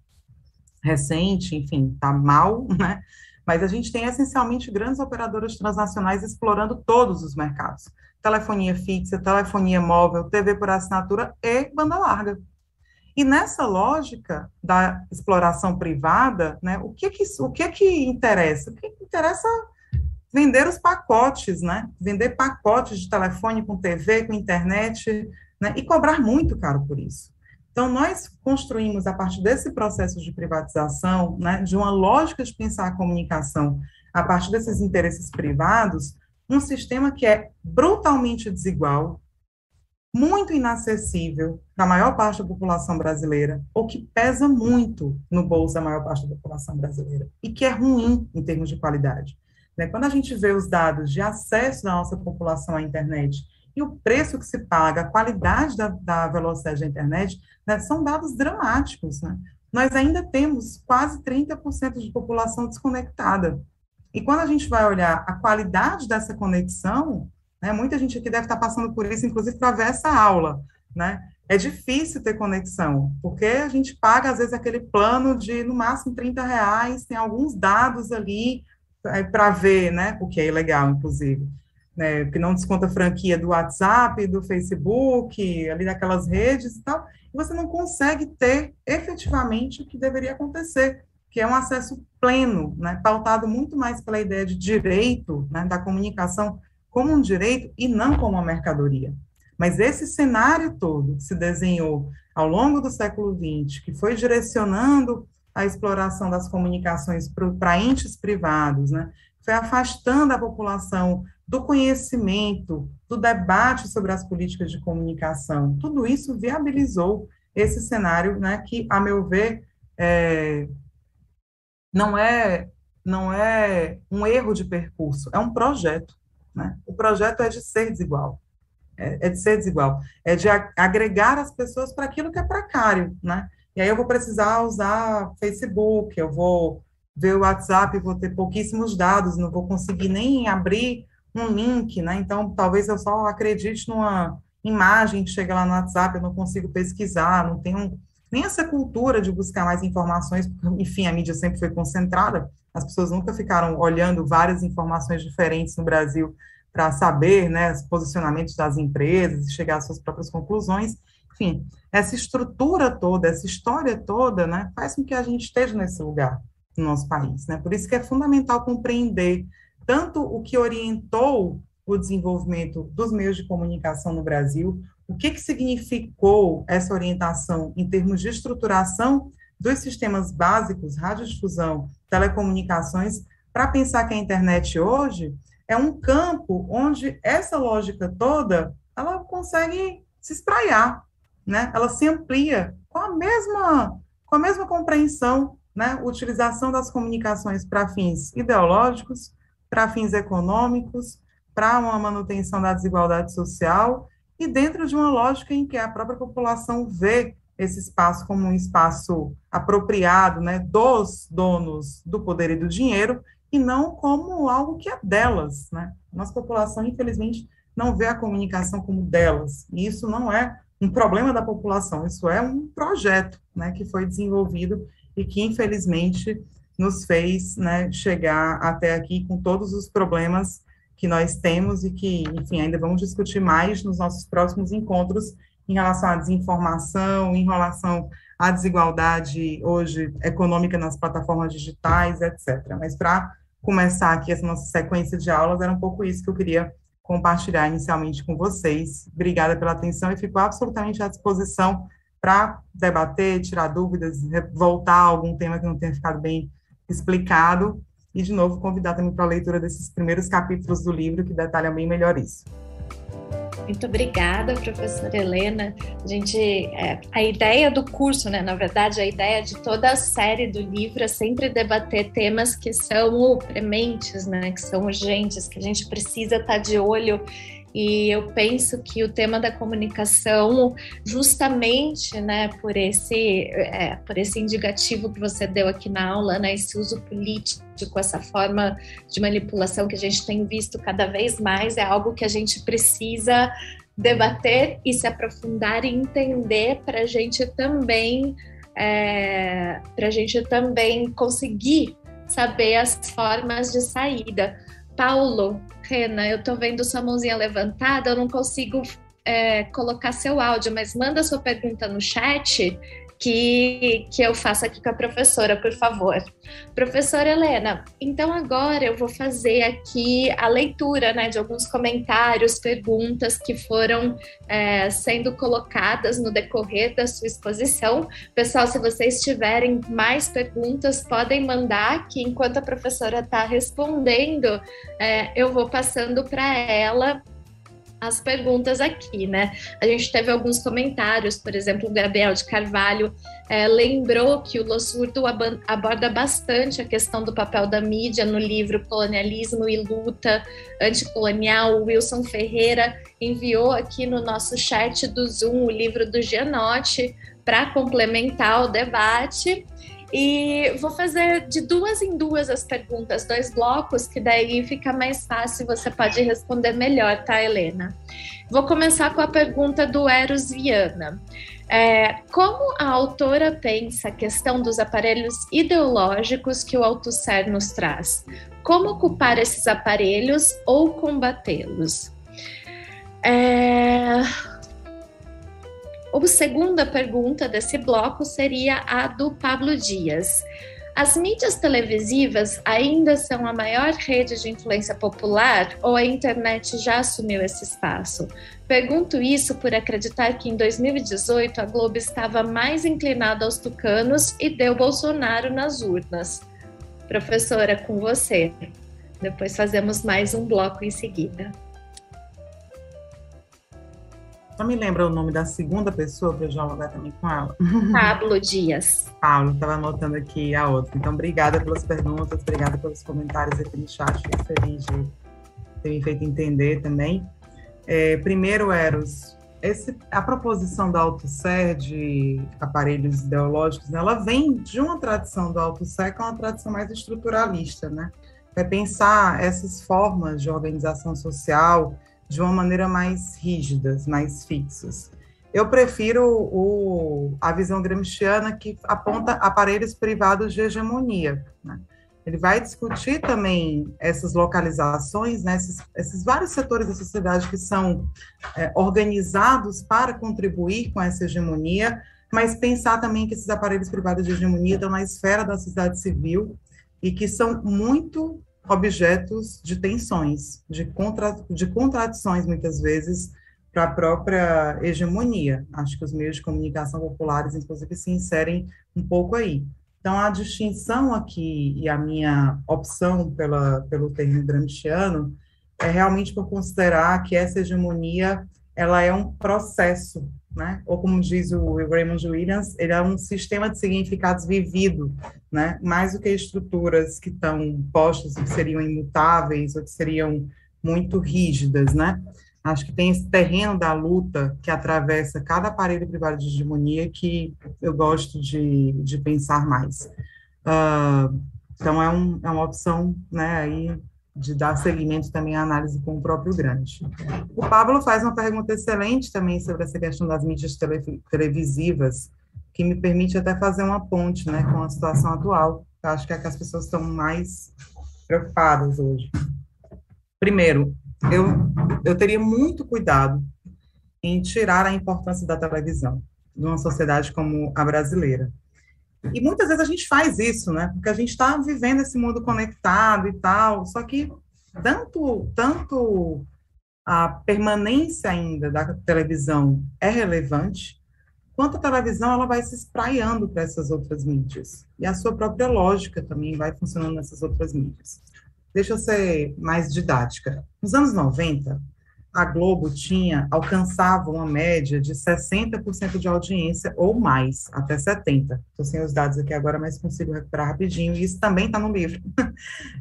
recente, enfim, está mal, né? Mas a gente tem essencialmente grandes operadoras transnacionais explorando todos os mercados: telefonia fixa, telefonia móvel, TV por assinatura e banda larga. E nessa lógica da exploração privada, né, o que que, o que que interessa? O que, que interessa vender os pacotes, né? Vender pacotes de telefone com TV, com internet, né? E cobrar muito caro por isso. Então, nós construímos, a partir desse processo de privatização, né, de uma lógica de pensar a comunicação a partir desses interesses privados, um sistema que é brutalmente desigual, muito inacessível para a maior parte da população brasileira, ou que pesa muito no bolso da maior parte da população brasileira, e que é ruim em termos de qualidade. Né? Quando a gente vê os dados de acesso da nossa população à internet e o preço que se paga, a qualidade da, da velocidade da internet, né, são dados dramáticos. Né? Nós ainda temos quase 30% de população desconectada. E quando a gente vai olhar a qualidade dessa conexão, né, muita gente aqui deve estar passando por isso, inclusive para ver essa aula, né? É difícil ter conexão, porque a gente paga, às vezes, aquele plano de, no máximo, 30 reais, tem alguns dados ali para ver, né, o que é ilegal, inclusive né, que não desconta franquia do WhatsApp, do Facebook, ali daquelas redes e tal, e você não consegue ter efetivamente o que deveria acontecer, que é um acesso pleno, né, pautado muito mais pela ideia de direito, né, da comunicação como um direito e não como uma mercadoria. Mas esse cenário todo que se desenhou ao longo do século XX, que foi direcionando a exploração das comunicações para entes privados, né, foi afastando a população do conhecimento, do debate sobre as políticas de comunicação. Tudo isso viabilizou esse cenário, né, que, a meu ver, é, não é não é um erro de percurso, é um projeto. Né? O projeto é de ser desigual, é, é de ser desigual, é de agregar as pessoas para aquilo que é precário, né? E aí eu vou precisar usar Facebook, eu vou ver o WhatsApp, vou ter pouquíssimos dados, não vou conseguir nem abrir um link, né? Então, talvez eu só acredite numa imagem que chega lá no WhatsApp, eu não consigo pesquisar, não tenho nem essa cultura de buscar mais informações, porque, enfim, a mídia sempre foi concentrada, as pessoas nunca ficaram olhando várias informações diferentes no Brasil para saber, né, os posicionamentos das empresas e chegar às suas próprias conclusões. Enfim, essa estrutura toda, essa história toda, né, faz com que a gente esteja nesse lugar no nosso país, né? Por isso que é fundamental compreender tanto o que orientou o desenvolvimento dos meios de comunicação no Brasil, o que, que significou essa orientação em termos de estruturação dos sistemas básicos, radiodifusão, telecomunicações, para pensar que a internet hoje é um campo onde essa lógica toda, ela consegue se espraiar, né? Ela se amplia com a mesma com a mesma compreensão, né? Utilização das comunicações para fins ideológicos, para fins econômicos, para uma manutenção da desigualdade social e dentro de uma lógica em que a própria população vê esse espaço como um espaço apropriado, né, dos donos do poder e do dinheiro e não como algo que é delas, né? Nossa população, infelizmente, não vê a comunicação como delas, e isso não é um problema da população, isso é um projeto, né, que foi desenvolvido e que, infelizmente, nos fez, né, chegar até aqui com todos os problemas que nós temos e que, enfim, ainda vamos discutir mais nos nossos próximos encontros em relação à desinformação, em relação à desigualdade hoje econômica nas plataformas digitais, etc. Mas para começar aqui essa nossa sequência de aulas, era um pouco isso que eu queria compartilhar inicialmente com vocês. Obrigada pela atenção e fico absolutamente à disposição para debater, tirar dúvidas, voltar a algum tema que não tenha ficado bem explicado e, de novo, convidar também para a leitura desses primeiros capítulos do livro que detalham bem melhor isso. Muito obrigada, professora Helena. A gente, é, a ideia do curso, né, na verdade, a ideia de toda a série do livro é sempre debater temas que são prementes, né, que são urgentes, que a gente precisa estar de olho e eu penso que o tema da comunicação, justamente, né, por esse, é, por esse indicativo que você deu aqui na aula, né, esse uso político, essa forma de manipulação que a gente tem visto cada vez mais, é algo que a gente precisa debater e se aprofundar e entender para a gente também, é, para a gente também conseguir saber as formas de saída. Paulo, Rena, eu tô vendo sua mãozinha levantada, eu não consigo é, colocar seu áudio, mas manda sua pergunta no chat que, que eu faço aqui com a professora, por favor. Professora Helena, então agora eu vou fazer aqui a leitura né, de alguns comentários, perguntas que foram é, sendo colocadas no decorrer da sua exposição. Pessoal, se vocês tiverem mais perguntas, podem mandar, que enquanto a professora está respondendo, é, eu vou passando para ela as perguntas aqui, né? A gente teve alguns comentários, por exemplo, o Gabriel de Carvalho é, lembrou que o Lossurdo aborda bastante a questão do papel da mídia no livro Colonialismo e Luta Anticolonial. O Wilson Ferreira enviou aqui no nosso chat do Zoom o livro do Gianotti para complementar o debate. E vou fazer de duas em duas as perguntas, dois blocos, que daí fica mais fácil você pode responder melhor, tá, Helena? Vou começar com a pergunta do Eros Viana. É, como a autora pensa a questão dos aparelhos ideológicos que o Althusser nos traz? Como ocupar esses aparelhos ou combatê-los? É, a segunda pergunta desse bloco seria a do Pablo Dias. As mídias televisivas ainda são a maior rede de influência popular ou a internet já assumiu esse espaço? Pergunto isso por acreditar que em 2018 a Globo estava mais inclinada aos tucanos e deu Bolsonaro nas urnas. Professora, com você. Depois fazemos mais um bloco em seguida. Só me lembra o nome da segunda pessoa para eu dialogar também com ela. Pablo Dias. Pablo, estava anotando aqui a outra. Então, obrigada pelas perguntas, obrigada pelos comentários aqui no chat. Fico feliz de ter me feito entender também. É, primeiro, Eros, esse, a proposição do Althusser de aparelhos ideológicos, né, ela vem de uma tradição do Althusser que é uma tradição mais estruturalista, né? É pensar essas formas de organização social, de uma maneira mais rígidas, mais fixas. Eu prefiro o, a visão gramsciana que aponta aparelhos privados de hegemonia. Né? Ele vai discutir também essas localizações, né, esses, esses vários setores da sociedade que são é, organizados para contribuir com essa hegemonia, mas pensar também que esses aparelhos privados de hegemonia estão na esfera da sociedade civil e que são muito objetos de tensões, de, contra, de contradições, muitas vezes, para a própria hegemonia. Acho que os meios de comunicação populares, inclusive, se inserem um pouco aí. Então, a distinção aqui e a minha opção pela, pelo termo gramsciano é realmente por considerar que essa hegemonia ela é um processo né? Ou como diz o Raymond Williams, ele é um sistema de significados vivido, né? Mais do que estruturas que estão postas que seriam imutáveis ou que seriam muito rígidas, né? Acho que tem esse terreno da luta que atravessa cada aparelho privado de hegemonia que eu gosto de, de pensar mais. Uh, Então, é, um, é uma opção, né, aí de dar seguimento também à análise com o próprio grande. O Pablo faz uma pergunta excelente também sobre essa questão das mídias tele, televisivas, que me permite até fazer uma ponte, né, com a situação atual. Eu acho que é que as pessoas estão mais preocupadas hoje. Primeiro, eu, eu teria muito cuidado em tirar a importância da televisão de uma sociedade como a brasileira. E muitas vezes a gente faz isso, né? Porque a gente está vivendo esse mundo conectado e tal, só que tanto, tanto a permanência ainda da televisão é relevante, quanto a televisão ela vai se espraiando para essas outras mídias. E a sua própria lógica também vai funcionando nessas outras mídias. Deixa eu ser mais didática. Nos anos 90, a Globo tinha, alcançava uma média de 60% de audiência ou mais, até 70%. Estou sem os dados aqui agora, mas consigo recuperar rapidinho, e isso também está no livro.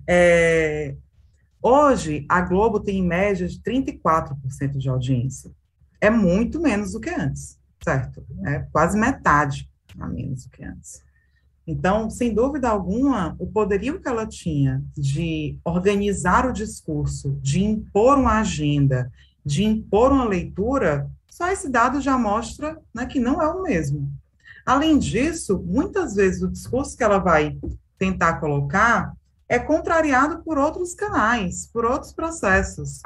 É, hoje, a Globo tem em média de 34% de audiência. É muito menos do que antes, certo? É quase metade a menos do que antes. Então, sem dúvida alguma, o poderio que ela tinha de organizar o discurso, de impor uma agenda, de impor uma leitura, só esse dado já mostra né, que não é o mesmo. Além disso, muitas vezes o discurso que ela vai tentar colocar é contrariado por outros canais, por outros processos.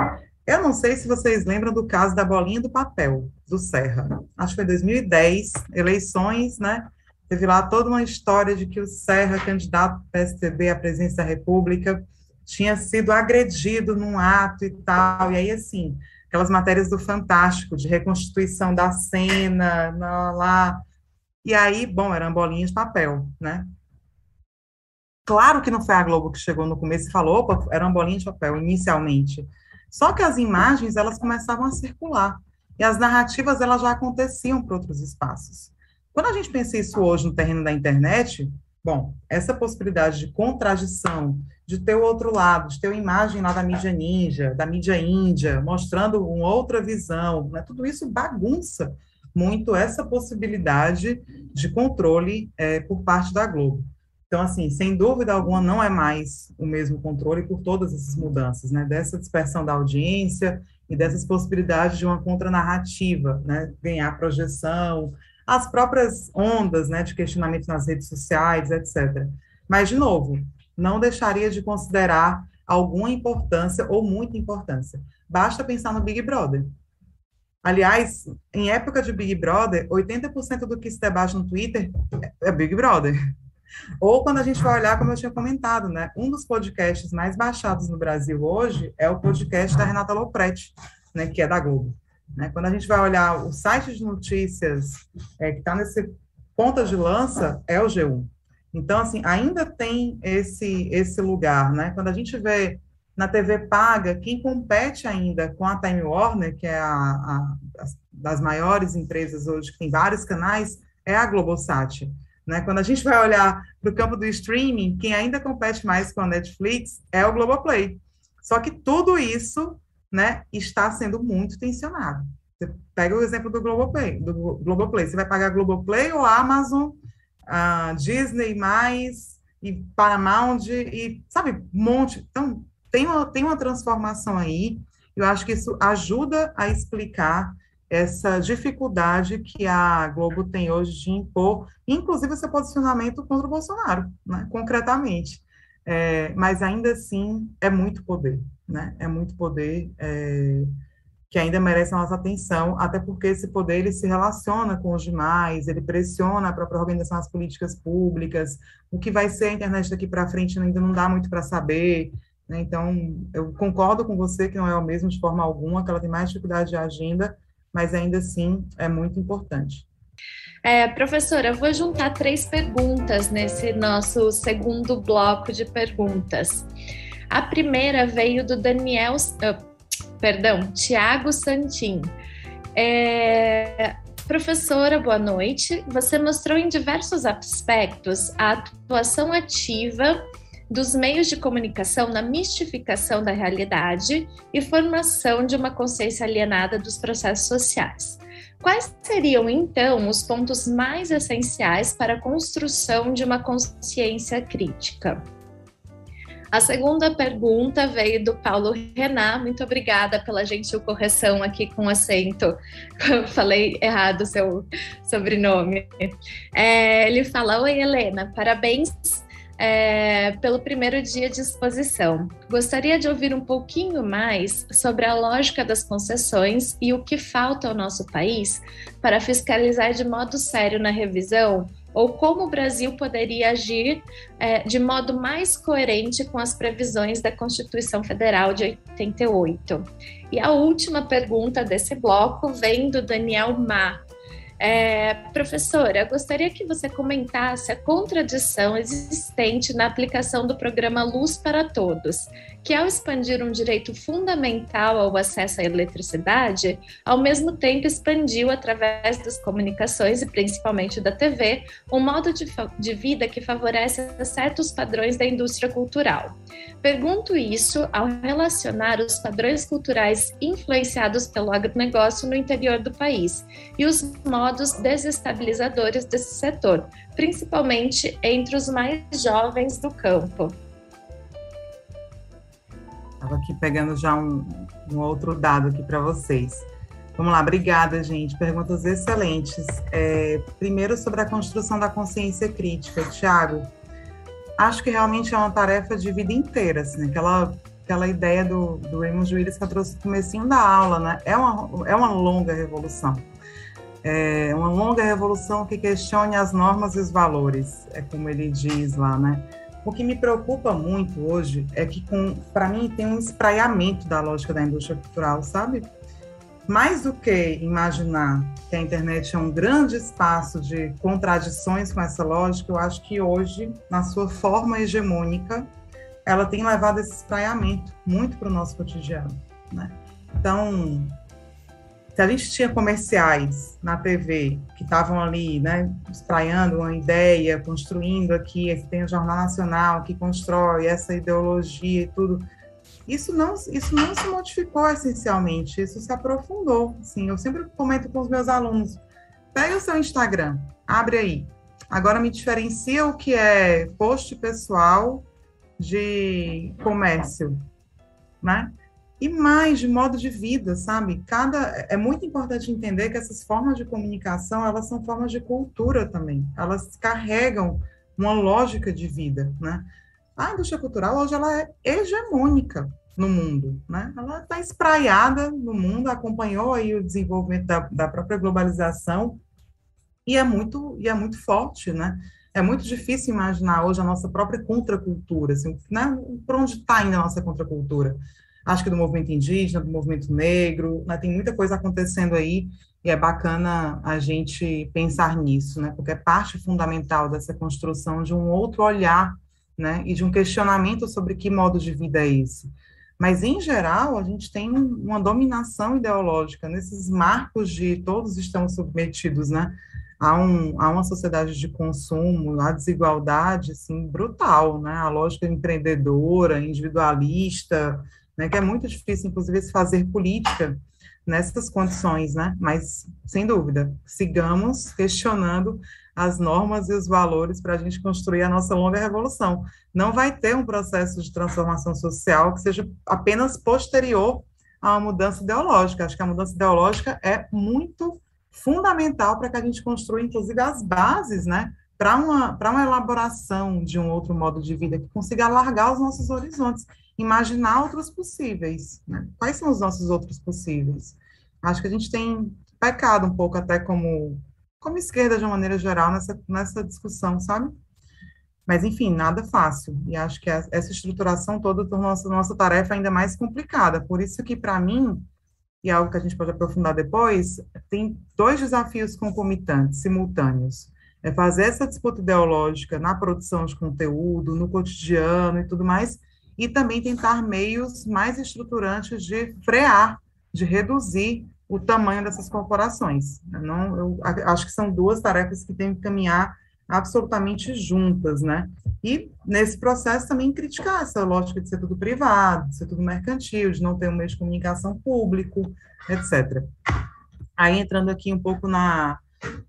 Eu não sei se vocês lembram do caso da bolinha do papel, do Serra. Acho que foi 2010, eleições, né? Teve lá toda uma história de que o Serra, candidato do PSDB à presidência da República, tinha sido agredido num ato e tal. E aí, assim, aquelas matérias do Fantástico, de reconstituição da cena, lá. E aí, bom, eram bolinhas de papel, né? Claro que não foi a Globo que chegou no começo e falou, opa, era uma bolinha de papel, inicialmente. Só que as imagens, elas começavam a circular. E as narrativas, elas já aconteciam para outros espaços. Quando a gente pensa isso hoje no terreno da internet, bom, essa possibilidade de contradição, de ter o outro lado, de ter uma imagem lá da mídia ninja, da mídia índia, mostrando uma outra visão, né? tudo isso bagunça muito essa possibilidade de controle é, por parte da Globo. Então, assim, sem dúvida alguma, não é mais o mesmo controle por todas essas mudanças, né? Dessa dispersão da audiência e dessas possibilidades de uma contranarrativa, né? Ganhar projeção, as próprias ondas né, de questionamento nas redes sociais, etc. Mas, de novo, não deixaria de considerar alguma importância ou muita importância. Basta pensar no Big Brother. Aliás, em época de Big Brother, 80% do que se debate no Twitter é Big Brother. Ou quando a gente vai olhar, como eu tinha comentado, né? Um dos podcasts mais baixados no Brasil hoje é o podcast da Renata Lopretti, né, que é da Globo. Né? Quando a gente vai olhar o site de notícias é, que está nesse ponta de lança, é o G1. Então, assim, ainda tem esse, esse lugar, né? Quando a gente vê na TV paga, quem compete ainda com a Time Warner, que é a, a das maiores empresas hoje, que tem vários canais, é a Globosat. Né? Quando a gente vai olhar para o campo do streaming, quem ainda compete mais com a Netflix é o Globoplay. Só que tudo isso né, está sendo muito tensionado. Você pega o exemplo do Globoplay, do Globoplay. Você vai pagar Globoplay ou Amazon, Disney mais e Paramount e sabe, um monte. Então tem uma, tem uma transformação aí. Eu acho que isso ajuda a explicar essa dificuldade que a Globo tem hoje de impor, inclusive seu posicionamento contra o Bolsonaro, né, concretamente. É, mas ainda assim é muito poder né? É muito poder é, que ainda merece a nossa atenção, até porque esse poder ele se relaciona com os demais, ele pressiona a própria organização das políticas públicas. O que vai ser a internet daqui para frente ainda não dá muito para saber. Né? Então, eu concordo com você que não é o mesmo de forma alguma, que ela tem mais dificuldade de agenda, mas ainda assim é muito importante. É, professora, eu vou juntar três perguntas nesse nosso segundo bloco de perguntas. A primeira veio do Daniel, uh, perdão, Tiago Santin. É, professora, boa noite. Você mostrou em diversos aspectos a atuação ativa dos meios de comunicação na mistificação da realidade e formação de uma consciência alienada dos processos sociais. Quais seriam, então, os pontos mais essenciais para a construção de uma consciência crítica? A segunda pergunta veio do Paulo Renan. Muito obrigada pela gentil correção aqui com acento. Falei errado o seu sobrenome. É, ele fala: Oi, Helena, parabéns é, pelo primeiro dia de exposição. Gostaria de ouvir um pouquinho mais sobre a lógica das concessões e o que falta ao nosso país para fiscalizar de modo sério na revisão ou como o Brasil poderia agir é, de modo mais coerente com as previsões da Constituição Federal de 88. E a última pergunta desse bloco vem do Daniel Ma, é, professora, gostaria que você comentasse a contradição existente na aplicação do programa Luz para Todos, que, ao expandir um direito fundamental ao acesso à eletricidade, ao mesmo tempo expandiu, através das comunicações e principalmente da TV, um modo de, de vida que favorece certos padrões da indústria cultural. Pergunto isso ao relacionar os padrões culturais influenciados pelo agronegócio no interior do país e os modos desestabilizadores desse setor, principalmente entre os mais jovens do campo. Estava aqui pegando já um, um outro dado aqui para vocês. Vamos lá, obrigada, gente. Perguntas excelentes. É, primeiro, sobre a construção da consciência crítica. Tiago, acho que realmente é uma tarefa de vida inteira, assim, aquela, aquela ideia do, do Raymond Willis que eu trouxe no comecinho da aula, né? É uma, é uma longa revolução. É uma longa revolução que questione as normas e os valores, é como ele diz lá, né? O que me preocupa muito hoje é que, para mim, tem um espraiamento da lógica da indústria cultural, sabe? Mais do que imaginar que a internet é um grande espaço de contradições com essa lógica, eu acho que hoje, na sua forma hegemônica, ela tem levado esse espraiamento muito para o nosso cotidiano. Né? Então, se a gente tinha comerciais na TV que estavam ali, né, espraiando uma ideia, construindo aqui, tem o Jornal Nacional que constrói essa ideologia e tudo, isso não, isso não se modificou essencialmente, isso se aprofundou. Sim, eu sempre comento com os meus alunos: pega o seu Instagram, abre aí. Agora me diferencia o que é post pessoal de comércio, né? E mais de modo de vida, sabe? Cada é muito importante entender que essas formas de comunicação, elas são formas de cultura também. Elas carregam uma lógica de vida, né? A indústria cultural hoje ela é hegemônica no mundo, né? Ela está espraiada no mundo, acompanhou aí o desenvolvimento da, da própria globalização e é muito e é muito forte, né? É muito difícil imaginar hoje a nossa própria contracultura, assim, né? Por onde está indo a nossa contracultura? Acho que do movimento indígena, do movimento negro, né, tem muita coisa acontecendo aí e é bacana a gente pensar nisso, né, porque é parte fundamental dessa construção de um outro olhar, né, e de um questionamento sobre que modo de vida é esse. Mas, em geral, a gente tem uma dominação ideológica nesses marcos de todos estão submetidos, né, a, um, a uma sociedade de consumo, a desigualdade, assim, brutal, né, a lógica empreendedora, individualista, né, que é muito difícil, inclusive, se fazer política nessas condições, né? Mas, sem dúvida, sigamos questionando as normas e os valores para a gente construir a nossa longa revolução. Não vai ter um processo de transformação social que seja apenas posterior uma mudança ideológica. Acho que a mudança ideológica é muito fundamental para que a gente construa, inclusive, as bases, né? Para uma, uma elaboração de um outro modo de vida que consiga alargar os nossos horizontes imaginar outros possíveis. Né? Quais são os nossos outros possíveis? Acho que a gente tem pecado um pouco até como, como esquerda, de uma maneira geral, nessa, nessa discussão, sabe? Mas, enfim, nada fácil. E acho que essa estruturação toda tornou nossa, nossa tarefa ainda mais complicada. Por isso que, para mim, e é algo que a gente pode aprofundar depois, tem dois desafios concomitantes, simultâneos. É fazer essa disputa ideológica na produção de conteúdo, no cotidiano e tudo mais, e também tentar meios mais estruturantes de frear, de reduzir o tamanho dessas corporações. Eu não, eu acho que são duas tarefas que têm que caminhar absolutamente juntas, né? E nesse processo também criticar essa lógica de ser tudo privado, de ser tudo mercantil, de não ter um meio de comunicação público, etc. Aí entrando aqui um pouco na,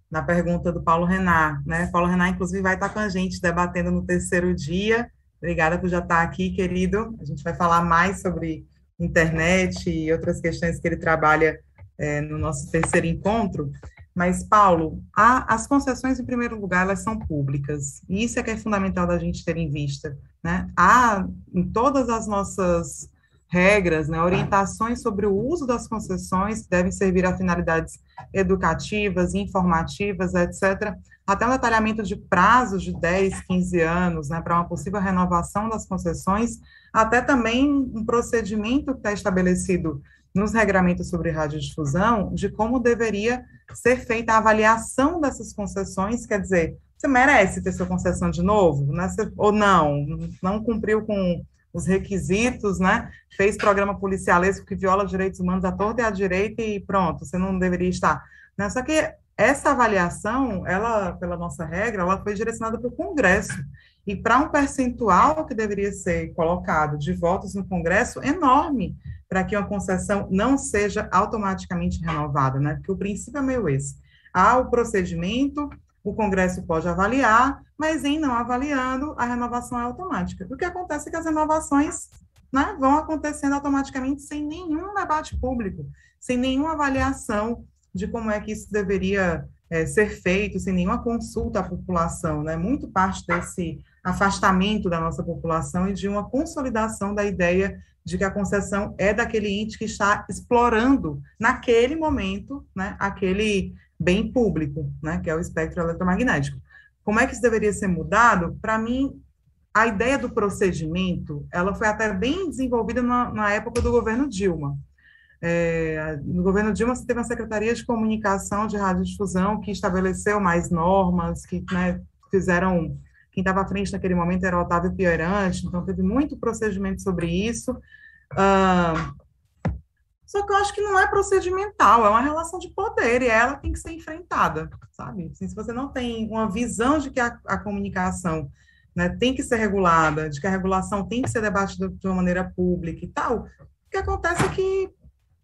na pergunta do Paulo Renar, né? Paulo Renar, inclusive, vai estar com a gente debatendo no terceiro dia Obrigada por já estar aqui, querido. A gente vai falar mais sobre internet e outras questões que ele trabalha é, no nosso terceiro encontro. Mas, Paulo, a, as concessões, em primeiro lugar, elas são públicas. E isso é que é fundamental da gente ter em vista. Né? Há, em todas as nossas regras, né, orientações sobre o uso das concessões, que devem servir a finalidades educativas, informativas, etc., até um detalhamento de prazos de 10, 15 anos, né, para uma possível renovação das concessões, até também um procedimento que está estabelecido nos regramentos sobre radiodifusão, de como deveria ser feita a avaliação dessas concessões, quer dizer, você merece ter sua concessão de novo, né? ou não, não cumpriu com os requisitos, né? Fez programa policialesco que viola direitos humanos à torta e à direita e pronto, você não deveria estar. Né? Só que essa avaliação, ela, pela nossa regra, ela foi direcionada para o Congresso. E para um percentual que deveria ser colocado de votos no Congresso enorme, para que uma concessão não seja automaticamente renovada, né? Porque o princípio é meio esse. Há o procedimento, o Congresso pode avaliar, mas em não avaliando, a renovação é automática. O que acontece é que as renovações né, vão acontecendo automaticamente sem nenhum debate público, sem nenhuma avaliação de como é que isso deveria é, ser feito, sem nenhuma consulta à população, né? Muito parte desse afastamento da nossa população e de uma consolidação da ideia de que a concessão é daquele ente que está explorando, naquele momento, né, aquele bem público, né, que é o espectro eletromagnético. Como é que isso deveria ser mudado? Para mim, a ideia do procedimento, ela foi até bem desenvolvida na, na época do governo Dilma. É, no governo Dilma, você teve uma Secretaria de Comunicação de Radiodifusão que estabeleceu mais normas, que né, fizeram... Quem estava à frente naquele momento era Otávio Piorante, então teve muito procedimento sobre isso. Ah, só que eu acho que não é procedimental, é uma relação de poder e ela tem que ser enfrentada, sabe? Assim, se você não tem uma visão de que a, a comunicação né, tem que ser regulada, de que a regulação tem que ser debatida de uma maneira pública e tal, o que acontece é que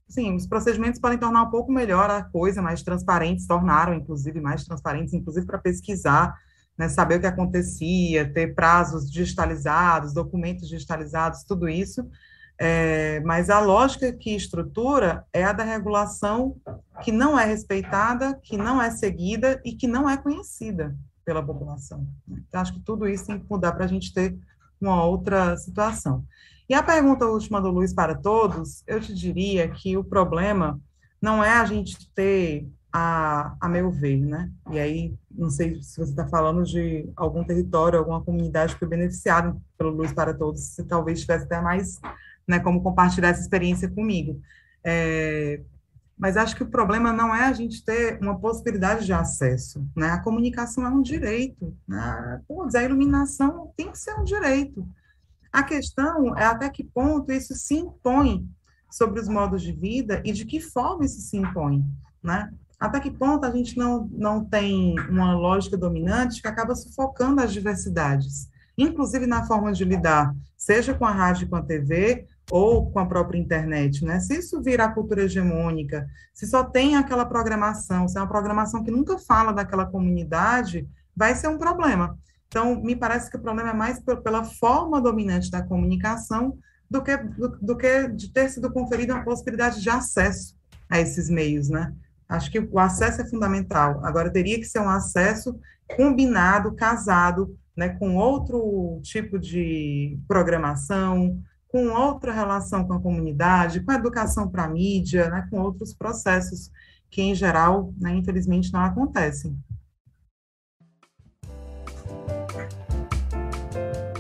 sim, os procedimentos podem tornar um pouco melhor a coisa, mais transparentes, tornaram, inclusive, mais transparentes, inclusive para pesquisar, né, saber o que acontecia, ter prazos digitalizados, documentos digitalizados, tudo isso, é, mas a lógica que estrutura é a da regulação que não é respeitada, que não é seguida e que não é conhecida pela população. Né? Então, acho que tudo isso tem que mudar para a gente ter uma outra situação. E a pergunta última do Luiz para todos, eu te diria que o problema não é a gente ter, a, a meu ver, né? E aí, não sei se você está falando de algum território, alguma comunidade que foi beneficiada pelo Luz para Todos, se talvez tivesse até mais né, como compartilhar essa experiência comigo. É, mas acho que o problema não é a gente ter uma possibilidade de acesso, né? A comunicação é um direito, né? a iluminação tem que ser um direito. A questão é até que ponto isso se impõe sobre os modos de vida e de que forma isso se impõe, né? Até que ponto a gente não, não tem uma lógica dominante que acaba sufocando as diversidades, inclusive na forma de lidar, seja com a rádio e com a TV, ou com a própria internet, né? Se isso virar cultura hegemônica, se só tem aquela programação, se é uma programação que nunca fala daquela comunidade, vai ser um problema. Então, me parece que o problema é mais pela forma dominante da comunicação do que, do, do que de ter sido conferida uma possibilidade de acesso a esses meios, né? Acho que o acesso é fundamental. Agora, teria que ser um acesso combinado, casado, né, com outro tipo de programação, com outra relação com a comunidade, com a educação para a mídia, né, com outros processos que, em geral, né, infelizmente, não acontecem.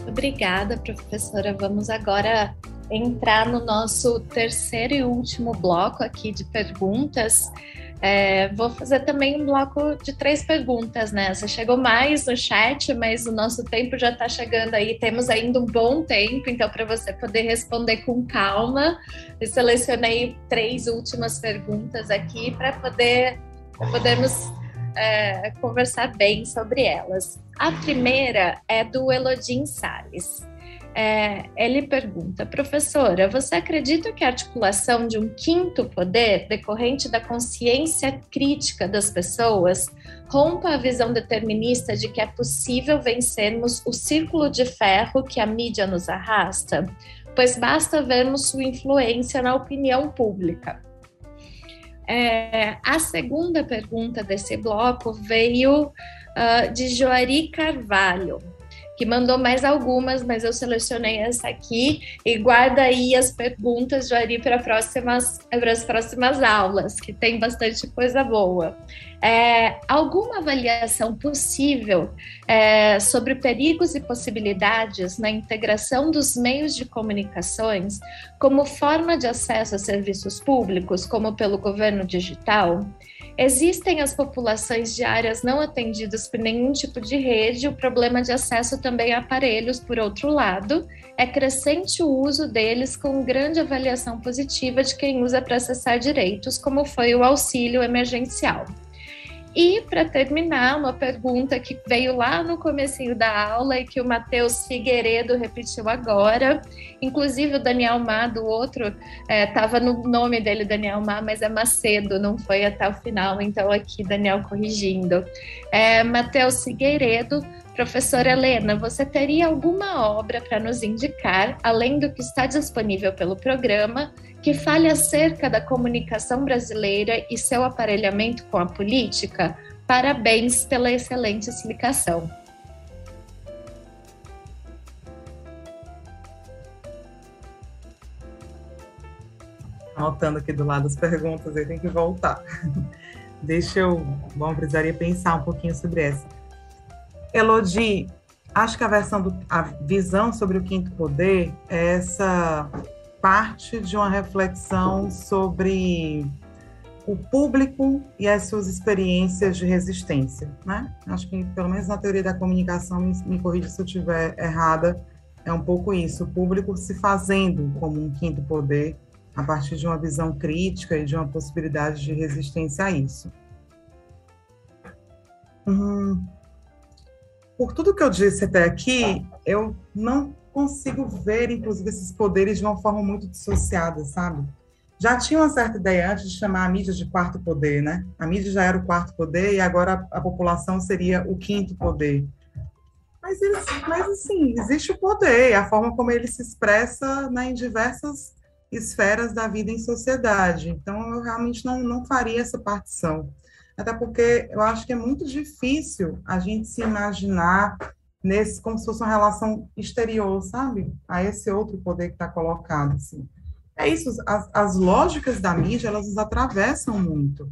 Obrigada, professora. Vamos agora entrar no nosso terceiro e último bloco aqui de perguntas. É, vou fazer também um bloco de três perguntas, né? Você chegou mais no chat, mas o nosso tempo já está chegando aí. Temos ainda um bom tempo, então, para você poder responder com calma, eu selecionei três últimas perguntas aqui para poder podermos é, conversar bem sobre elas. A primeira é do Elodin Salles. É, ele pergunta, professora, você acredita que a articulação de um quinto poder, decorrente da consciência crítica das pessoas, rompa a visão determinista de que é possível vencermos o círculo de ferro que a mídia nos arrasta? Pois basta vermos sua influência na opinião pública. É, a segunda pergunta desse bloco veio uh, de Joari Carvalho que mandou mais algumas, mas eu selecionei essa aqui e guarda aí as perguntas, Joari, para próximas, para as próximas aulas, que tem bastante coisa boa. É, alguma avaliação possível é, sobre perigos e possibilidades na integração dos meios de comunicações como forma de acesso a serviços públicos, como pelo governo digital? Existem as populações de áreas não atendidas por nenhum tipo de rede, o problema de acesso também a aparelhos, por outro lado, é crescente o uso deles com grande avaliação positiva de quem usa para acessar direitos, como foi o auxílio emergencial. E para terminar, uma pergunta que veio lá no comecinho da aula e que o Matheus Figueiredo repetiu agora. Inclusive o Daniel Má do outro estava é, no nome dele Daniel Má, mas é Macedo, não foi até o final. Então aqui Daniel corrigindo. É, Matheus Figueiredo Professora Helena, você teria alguma obra para nos indicar, além do que está disponível pelo programa, que fale acerca da comunicação brasileira e seu aparelhamento com a política? Parabéns pela excelente explicação. Anotando aqui do lado as perguntas, aí tem que voltar. Deixa eu, bom, precisaria pensar um pouquinho sobre essa. Elodie, acho que a do, a visão sobre o quinto poder é essa parte de uma reflexão sobre o público e as suas experiências de resistência, né? Acho que pelo menos na teoria da comunicação, me, me corrija se eu estiver errada, é um pouco isso, o público se fazendo como um quinto poder a partir de uma visão crítica e de uma possibilidade de resistência a isso. Hum, por tudo que eu disse até aqui, eu não consigo ver, inclusive, esses poderes de uma forma muito dissociada, sabe? Já tinha uma certa ideia antes de chamar a mídia de quarto poder, né? A mídia já era o quarto poder e agora a, a população seria o quinto poder. Mas, mas, assim, existe o poder, a forma como ele se expressa né, em diversas esferas da vida em sociedade. Então, eu realmente não, não faria essa partição até porque eu acho que é muito difícil a gente se imaginar nesse como se fosse uma relação exterior, sabe? A esse outro poder que está colocado, assim. É isso, as, as, lógicas da mídia, elas nos atravessam muito.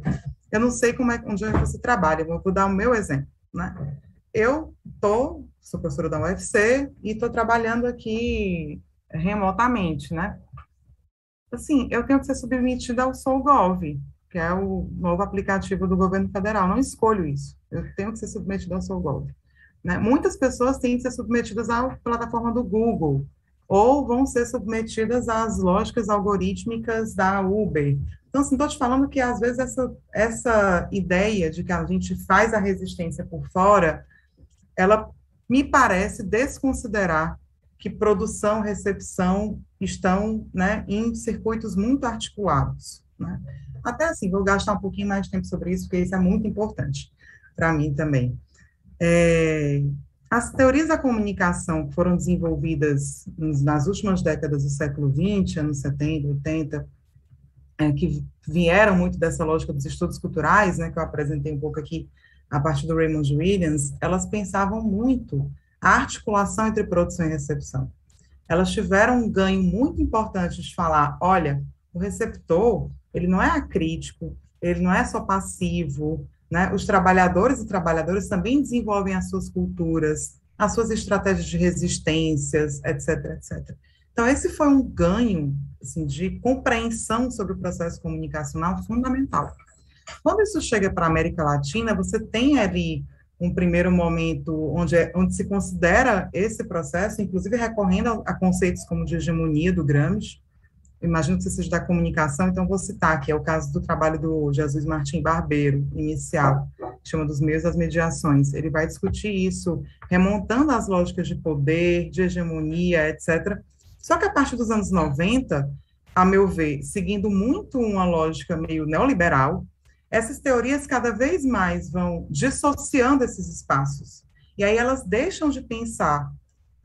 Eu não sei como é, onde é você trabalha, eu vou dar o meu exemplo, né? Eu tô, sou professora da UFC e estou trabalhando aqui remotamente, né? Assim, eu tenho que ser submetida ao SolGov, que é o novo aplicativo do governo federal. Não escolho isso. Eu tenho que ser submetido ao seu golpe. Né? Muitas pessoas têm que ser submetidas à plataforma do Google ou vão ser submetidas às lógicas algorítmicas da Uber. Então, assim, estou te falando que, às vezes, essa, essa ideia de que a gente faz a resistência por fora, ela me parece desconsiderar que produção, recepção estão né, em circuitos muito articulados. Né? Até assim, vou gastar um pouquinho mais de tempo sobre isso, porque isso é muito importante para mim também. É, as teorias da comunicação que foram desenvolvidas nas últimas décadas do século XX, anos 70, 80, é, que vieram muito dessa lógica dos estudos culturais, né, que eu apresentei um pouco aqui a partir do Raymond Williams, elas pensavam muito a articulação entre produção e recepção. Elas tiveram um ganho muito importante de falar, olha, o receptor ele não é acrítico, ele não é só passivo, né? Os trabalhadores e trabalhadoras também desenvolvem as suas culturas, as suas estratégias de resistências, etc, etc. Então, esse foi um ganho assim, de compreensão sobre o processo comunicacional fundamental. Quando isso chega para a América Latina, você tem ali um primeiro momento onde, é, onde se considera esse processo, inclusive recorrendo a, a conceitos como de hegemonia do Gramsci, imagino que você seja da comunicação, então vou citar, que é o caso do trabalho do Jesus Martim Barbeiro, inicial, chama dos meios das mediações. Ele vai discutir isso, remontando as lógicas de poder, de hegemonia, etc. Só que a partir dos anos 90, a meu ver, seguindo muito uma lógica meio neoliberal, essas teorias cada vez mais vão dissociando esses espaços. E aí elas deixam de pensar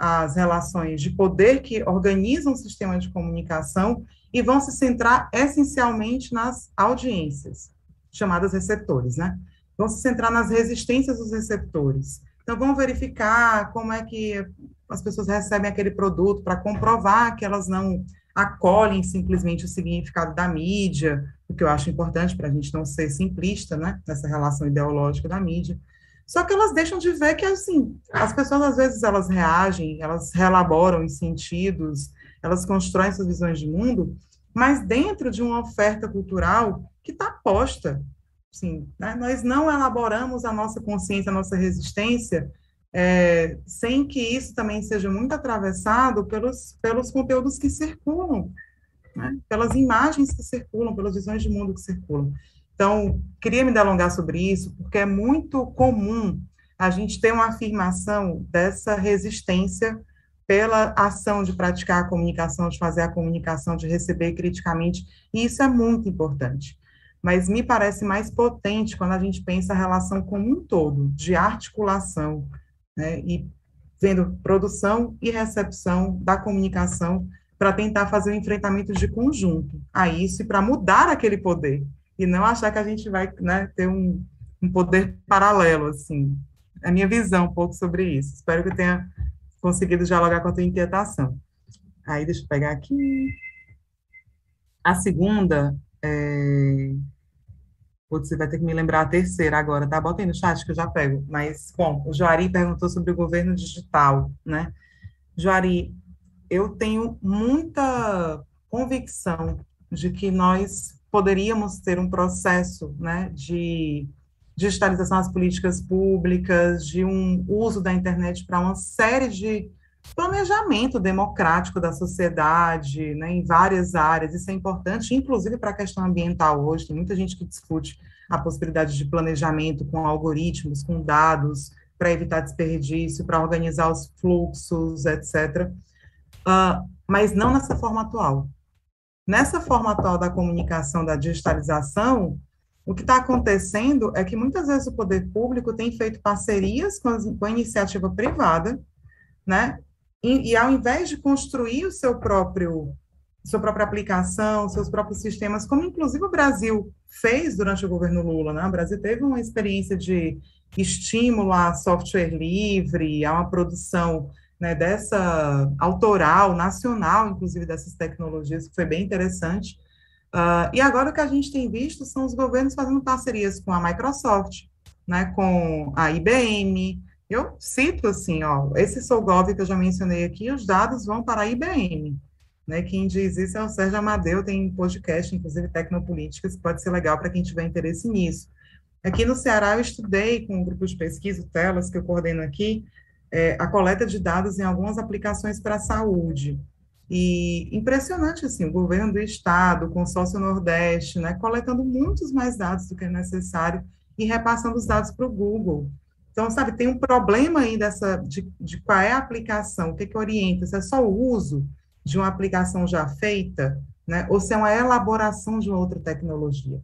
as relações de poder que organizam o sistema de comunicação e vão se centrar essencialmente nas audiências, chamadas receptores, né? vão se centrar nas resistências dos receptores. Então, vão verificar como é que as pessoas recebem aquele produto para comprovar que elas não acolhem simplesmente o significado da mídia, o que eu acho importante para a gente não ser simplista, né, nessa relação ideológica da mídia. Só que elas deixam de ver que, assim, as pessoas, às vezes, elas reagem, elas relaboram os sentidos, elas constroem suas visões de mundo, mas dentro de uma oferta cultural que está posta, Sim, né? nós não elaboramos a nossa consciência, a nossa resistência, é, sem que isso também seja muito atravessado pelos, pelos conteúdos que circulam, né? pelas imagens que circulam, pelas visões de mundo que circulam. Então, queria me delongar sobre isso, porque é muito comum a gente ter uma afirmação dessa resistência pela ação de praticar a comunicação, de fazer a comunicação, de receber criticamente, e isso é muito importante. Mas me parece mais potente quando a gente pensa a relação como um todo, de articulação, né, e vendo produção e recepção da comunicação para tentar fazer um enfrentamento de conjunto a isso e para mudar aquele poder, e não achar que a gente vai né, ter um, um poder paralelo, assim. É a minha visão um pouco sobre isso. Espero que eu tenha conseguido dialogar com a tua inquietação. Aí, deixa eu pegar aqui. A segunda é... Putz, você vai ter que me lembrar a terceira agora, tá? Bota aí no chat que eu já pego. Mas, bom, o Joari perguntou sobre o governo digital, né? Joari, eu tenho muita convicção de que nós poderíamos ter um processo, né, de digitalização das políticas públicas, de um uso da internet para uma série de planejamento democrático da sociedade, né, em várias áreas. Isso é importante, inclusive para a questão ambiental hoje. Tem muita gente que discute a possibilidade de planejamento com algoritmos, com dados, para evitar desperdício, para organizar os fluxos, etc. Uh, ah, mas não nessa forma atual. Nessa forma atual da comunicação, da digitalização, o que está acontecendo é que muitas vezes o poder público tem feito parcerias com, as, com a iniciativa privada, né, e, e, ao invés de construir o seu próprio sua própria aplicação, seus próprios sistemas, como inclusive o Brasil fez durante o governo Lula, né? O Brasil teve uma experiência de estímulo a software livre, a uma produção né, dessa autoral, nacional, inclusive dessas tecnologias, que foi bem interessante. Uh, e agora o que a gente tem visto são os governos fazendo parcerias com a Microsoft, né, com a IBM, eu cito assim, ó, esse Solgov que eu já mencionei aqui, os dados vão para a IBM. Né? Quem diz isso é o Sérgio Amadeu, tem podcast, inclusive Tecnopolíticas, que pode ser legal para quem tiver interesse nisso. Aqui no Ceará, eu estudei com um grupo de pesquisa, Telas, que eu coordeno aqui, é, a coleta de dados em algumas aplicações para a saúde. E impressionante, assim, o governo do estado, o consórcio Nordeste, né, coletando muitos mais dados do que é necessário e repassando os dados para o Google. Então, sabe, tem um problema aí dessa, de, de qual é a aplicação, o que, que orienta, se é só o uso de uma aplicação já feita, né, ou se é uma elaboração de outra tecnologia.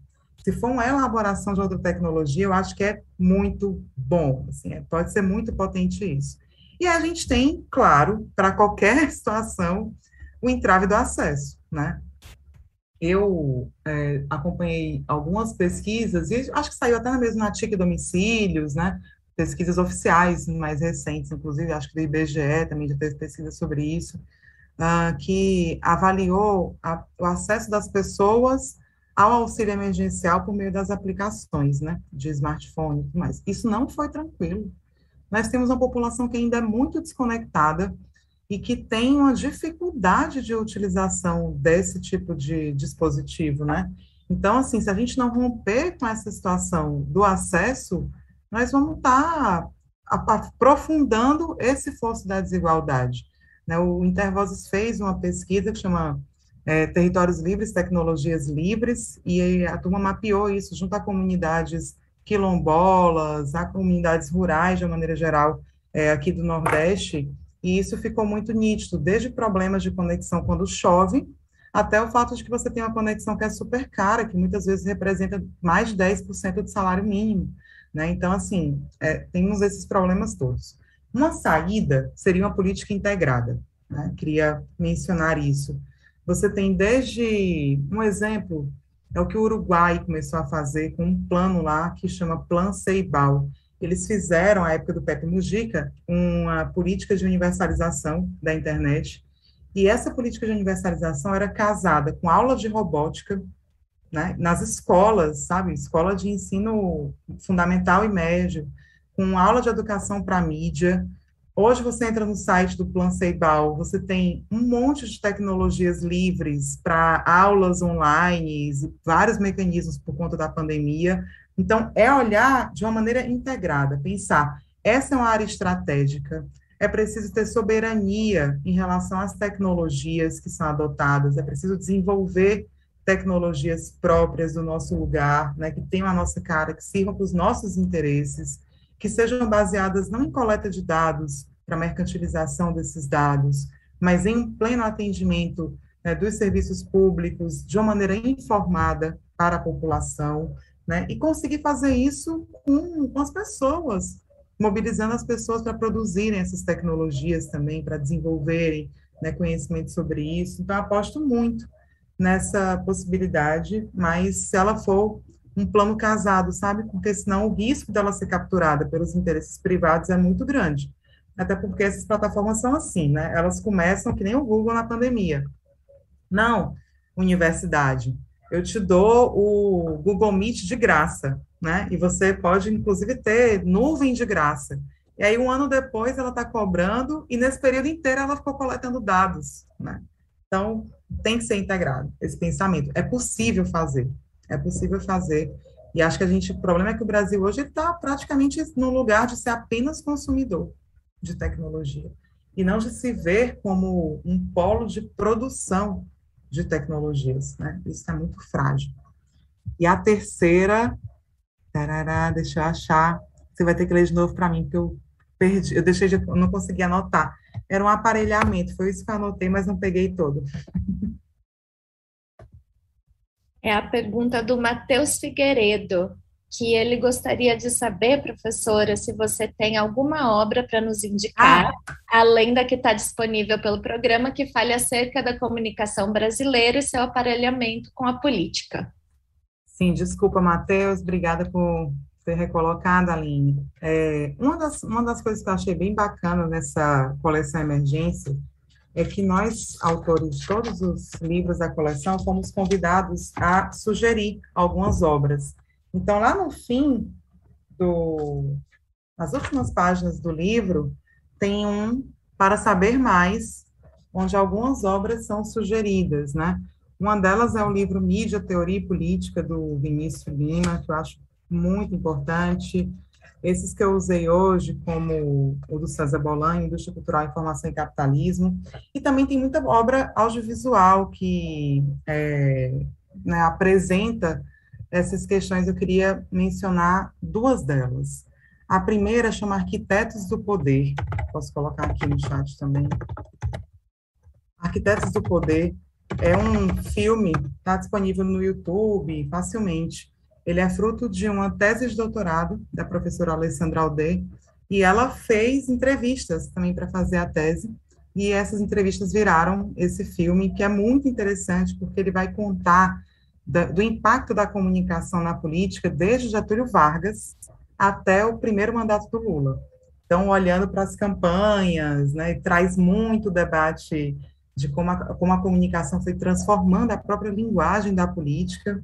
Se for uma elaboração de outra tecnologia, eu acho que é muito bom, assim, é, pode ser muito potente isso. E a gente tem, claro, para qualquer situação, o entrave do acesso, né? Eu é, acompanhei algumas pesquisas, e acho que saiu até mesmo na TIC Domicílios, né? pesquisas oficiais mais recentes, inclusive, acho que do IBGE também já teve pesquisa sobre isso, uh, que avaliou a, o acesso das pessoas ao auxílio emergencial por meio das aplicações, né, de smartphone mais. Isso não foi tranquilo. Nós temos uma população que ainda é muito desconectada e que tem uma dificuldade de utilização desse tipo de dispositivo, né? Então, assim, se a gente não romper com essa situação do acesso, nós vamos estar aprofundando esse fosso da desigualdade. Né? O Intervozes fez uma pesquisa que chama é, Territórios Livres, Tecnologias Livres, e a turma mapeou isso junto a comunidades quilombolas, a comunidades rurais, de uma maneira geral, é, aqui do Nordeste, e isso ficou muito nítido, desde problemas de conexão quando chove, até o fato de que você tem uma conexão que é super cara, que muitas vezes representa mais de 10% do salário mínimo. Né? Então, assim, é, temos esses problemas todos. Uma saída seria uma política integrada. Né? Queria mencionar isso. Você tem desde um exemplo, é o que o Uruguai começou a fazer com um plano lá que chama Plan Ceibal. Eles fizeram, à época do Pepe Mujica, uma política de universalização da internet. E essa política de universalização era casada com aula de robótica, né, nas escolas, sabe? Escola de ensino fundamental e médio, com aula de educação para mídia. Hoje você entra no site do Plan Ceibal, você tem um monte de tecnologias livres para aulas online, vários mecanismos por conta da pandemia. Então, é olhar de uma maneira integrada, pensar, essa é uma área estratégica, é preciso ter soberania em relação às tecnologias que são adotadas, é preciso desenvolver tecnologias próprias do nosso lugar, né, que tenham a nossa cara, que sirvam para os nossos interesses, que sejam baseadas não em coleta de dados para mercantilização desses dados, mas em pleno atendimento né, dos serviços públicos de uma maneira informada para a população, né, e conseguir fazer isso com, com as pessoas, mobilizando as pessoas para produzirem essas tecnologias também, para desenvolverem né, conhecimento sobre isso. Então, aposto muito nessa possibilidade, mas se ela for um plano casado, sabe? Porque senão o risco dela ser capturada pelos interesses privados é muito grande. Até porque essas plataformas são assim, né? Elas começam que nem o Google na pandemia. Não, universidade, eu te dou o Google Meet de graça, né? E você pode, inclusive, ter nuvem de graça. E aí, um ano depois, ela está cobrando, e nesse período inteiro ela ficou coletando dados, né? Então, tem que ser integrado esse pensamento. É possível fazer, é possível fazer. E acho que a gente, o problema é que o Brasil hoje está praticamente no lugar de ser apenas consumidor de tecnologia e não de se ver como um polo de produção de tecnologias, né? Isso é muito frágil. E a terceira, tarará, deixa eu achar, você vai ter que ler de novo para mim, porque eu perdi, eu deixei de, eu não consegui anotar. Era um aparelhamento, foi isso que eu anotei, mas não peguei todo. É a pergunta do Matheus Figueiredo, que ele gostaria de saber, professora, se você tem alguma obra para nos indicar, ah. além da que está disponível pelo programa, que fale acerca da comunicação brasileira e seu aparelhamento com a política. Sim, desculpa, Matheus, obrigada por ser recolocada, Aline. É, uma, das, uma das coisas que eu achei bem bacana nessa coleção Emergência é que nós, autores de todos os livros da coleção, fomos convidados a sugerir algumas obras. Então, lá no fim, do, nas últimas páginas do livro, tem um para saber mais, onde algumas obras são sugeridas, né? Uma delas é o livro Mídia, Teoria e Política, do Vinícius Lima, que eu acho muito importante. Esses que eu usei hoje, como o do César Bolan, Indústria Cultural, Informação e Capitalismo, e também tem muita obra audiovisual que é, né, apresenta essas questões. Eu queria mencionar duas delas. A primeira chama Arquitetos do Poder, posso colocar aqui no chat também. Arquitetos do Poder é um filme, está disponível no YouTube facilmente, ele é fruto de uma tese de doutorado da professora Alessandra Alde, e ela fez entrevistas também para fazer a tese, e essas entrevistas viraram esse filme, que é muito interessante, porque ele vai contar da, do impacto da comunicação na política, desde Getúlio Vargas até o primeiro mandato do Lula. Então, olhando para as campanhas, né, traz muito debate de como a, como a comunicação foi transformando a própria linguagem da política,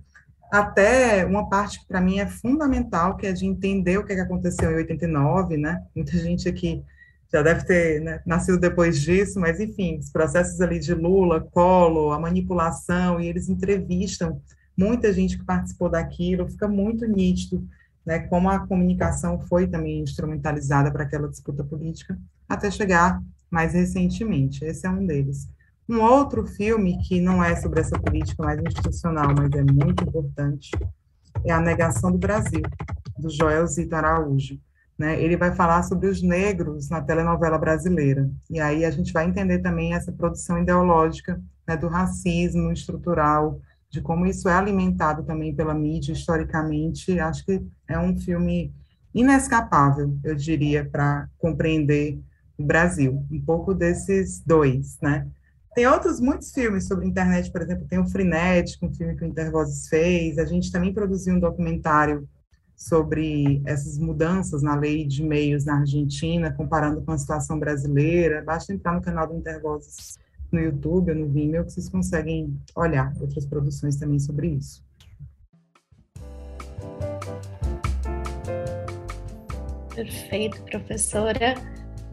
até uma parte que para mim é fundamental, que é de entender o que, é que aconteceu em 89, né? Muita gente aqui já deve ter né, nascido depois disso, mas enfim, os processos ali de Lula, Collor, a manipulação, e eles entrevistam muita gente que participou daquilo, fica muito nítido né, como a comunicação foi também instrumentalizada para aquela disputa política, até chegar mais recentemente. Esse é um deles. Um outro filme que não é sobre essa política mais institucional, mas é muito importante, é A Negação do Brasil, do Joel Zito Araújo. Né? Ele vai falar sobre os negros na telenovela brasileira. E aí a gente vai entender também essa produção ideológica né, do racismo estrutural, de como isso é alimentado também pela mídia historicamente. Acho que é um filme inescapável, eu diria, para compreender o Brasil. Um pouco desses dois, né? Tem outros muitos filmes sobre internet, por exemplo, tem o Frenético, um filme que o Intervozes fez. A gente também produziu um documentário sobre essas mudanças na lei de meios na Argentina, comparando com a situação brasileira. Basta entrar no canal do Intervozes no YouTube ou no Vimeo que vocês conseguem olhar outras produções também sobre isso. Perfeito, professora.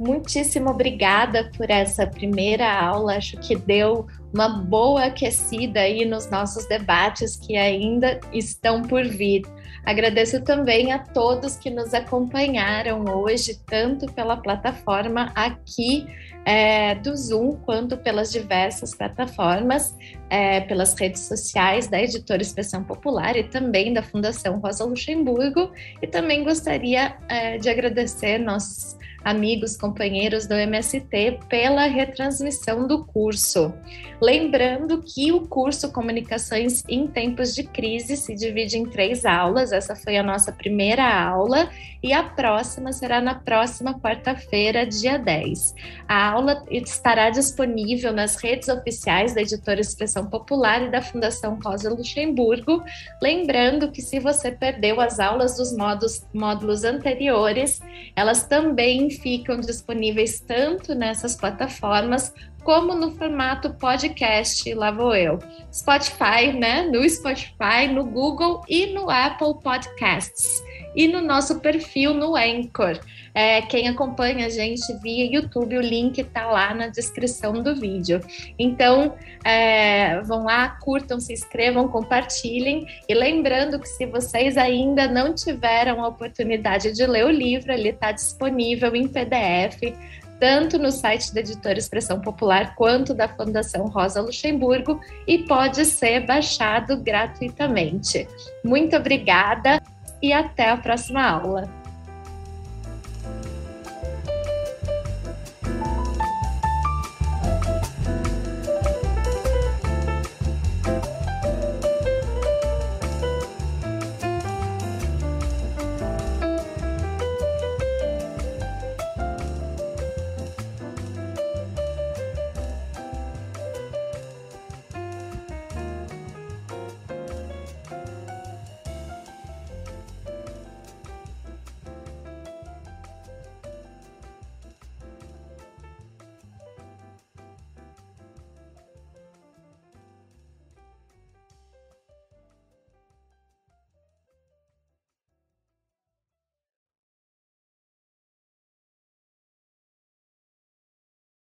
Muitíssimo obrigada por essa primeira aula. Acho que deu uma boa aquecida aí nos nossos debates que ainda estão por vir. Agradeço também a todos que nos acompanharam hoje, tanto pela plataforma aqui é, do Zoom, quanto pelas diversas plataformas, é, pelas redes sociais da Editora Expressão Popular e também da Fundação Rosa Luxemburgo. E também gostaria é, de agradecer nossos amigos, companheiros do MST pela retransmissão do curso. Lembrando que o curso Comunicações em Tempos de Crise se divide em três aulas. Essa foi a nossa primeira aula e a próxima será na próxima quarta-feira, dia 10. A aula estará disponível nas redes oficiais da Editora Expressão Popular e da Fundação Rosa Luxemburgo. Lembrando que se você perdeu as aulas dos módulos, módulos anteriores, elas ficam disponíveis tanto nessas plataformas como no formato podcast, lá vou eu. Spotify, né? No Spotify, no Google e no Apple Podcasts. E no nosso perfil no Anchor. É, quem acompanha a gente via YouTube, o link está lá na descrição do vídeo. Então, é, vão lá, curtam, se inscrevam, compartilhem. E lembrando que se vocês ainda não tiveram a oportunidade de ler o livro, ele está disponível em PDF tanto no site da editora Expressão Popular quanto da Fundação Rosa Luxemburgo e pode ser baixado gratuitamente. Muito obrigada e até a próxima aula.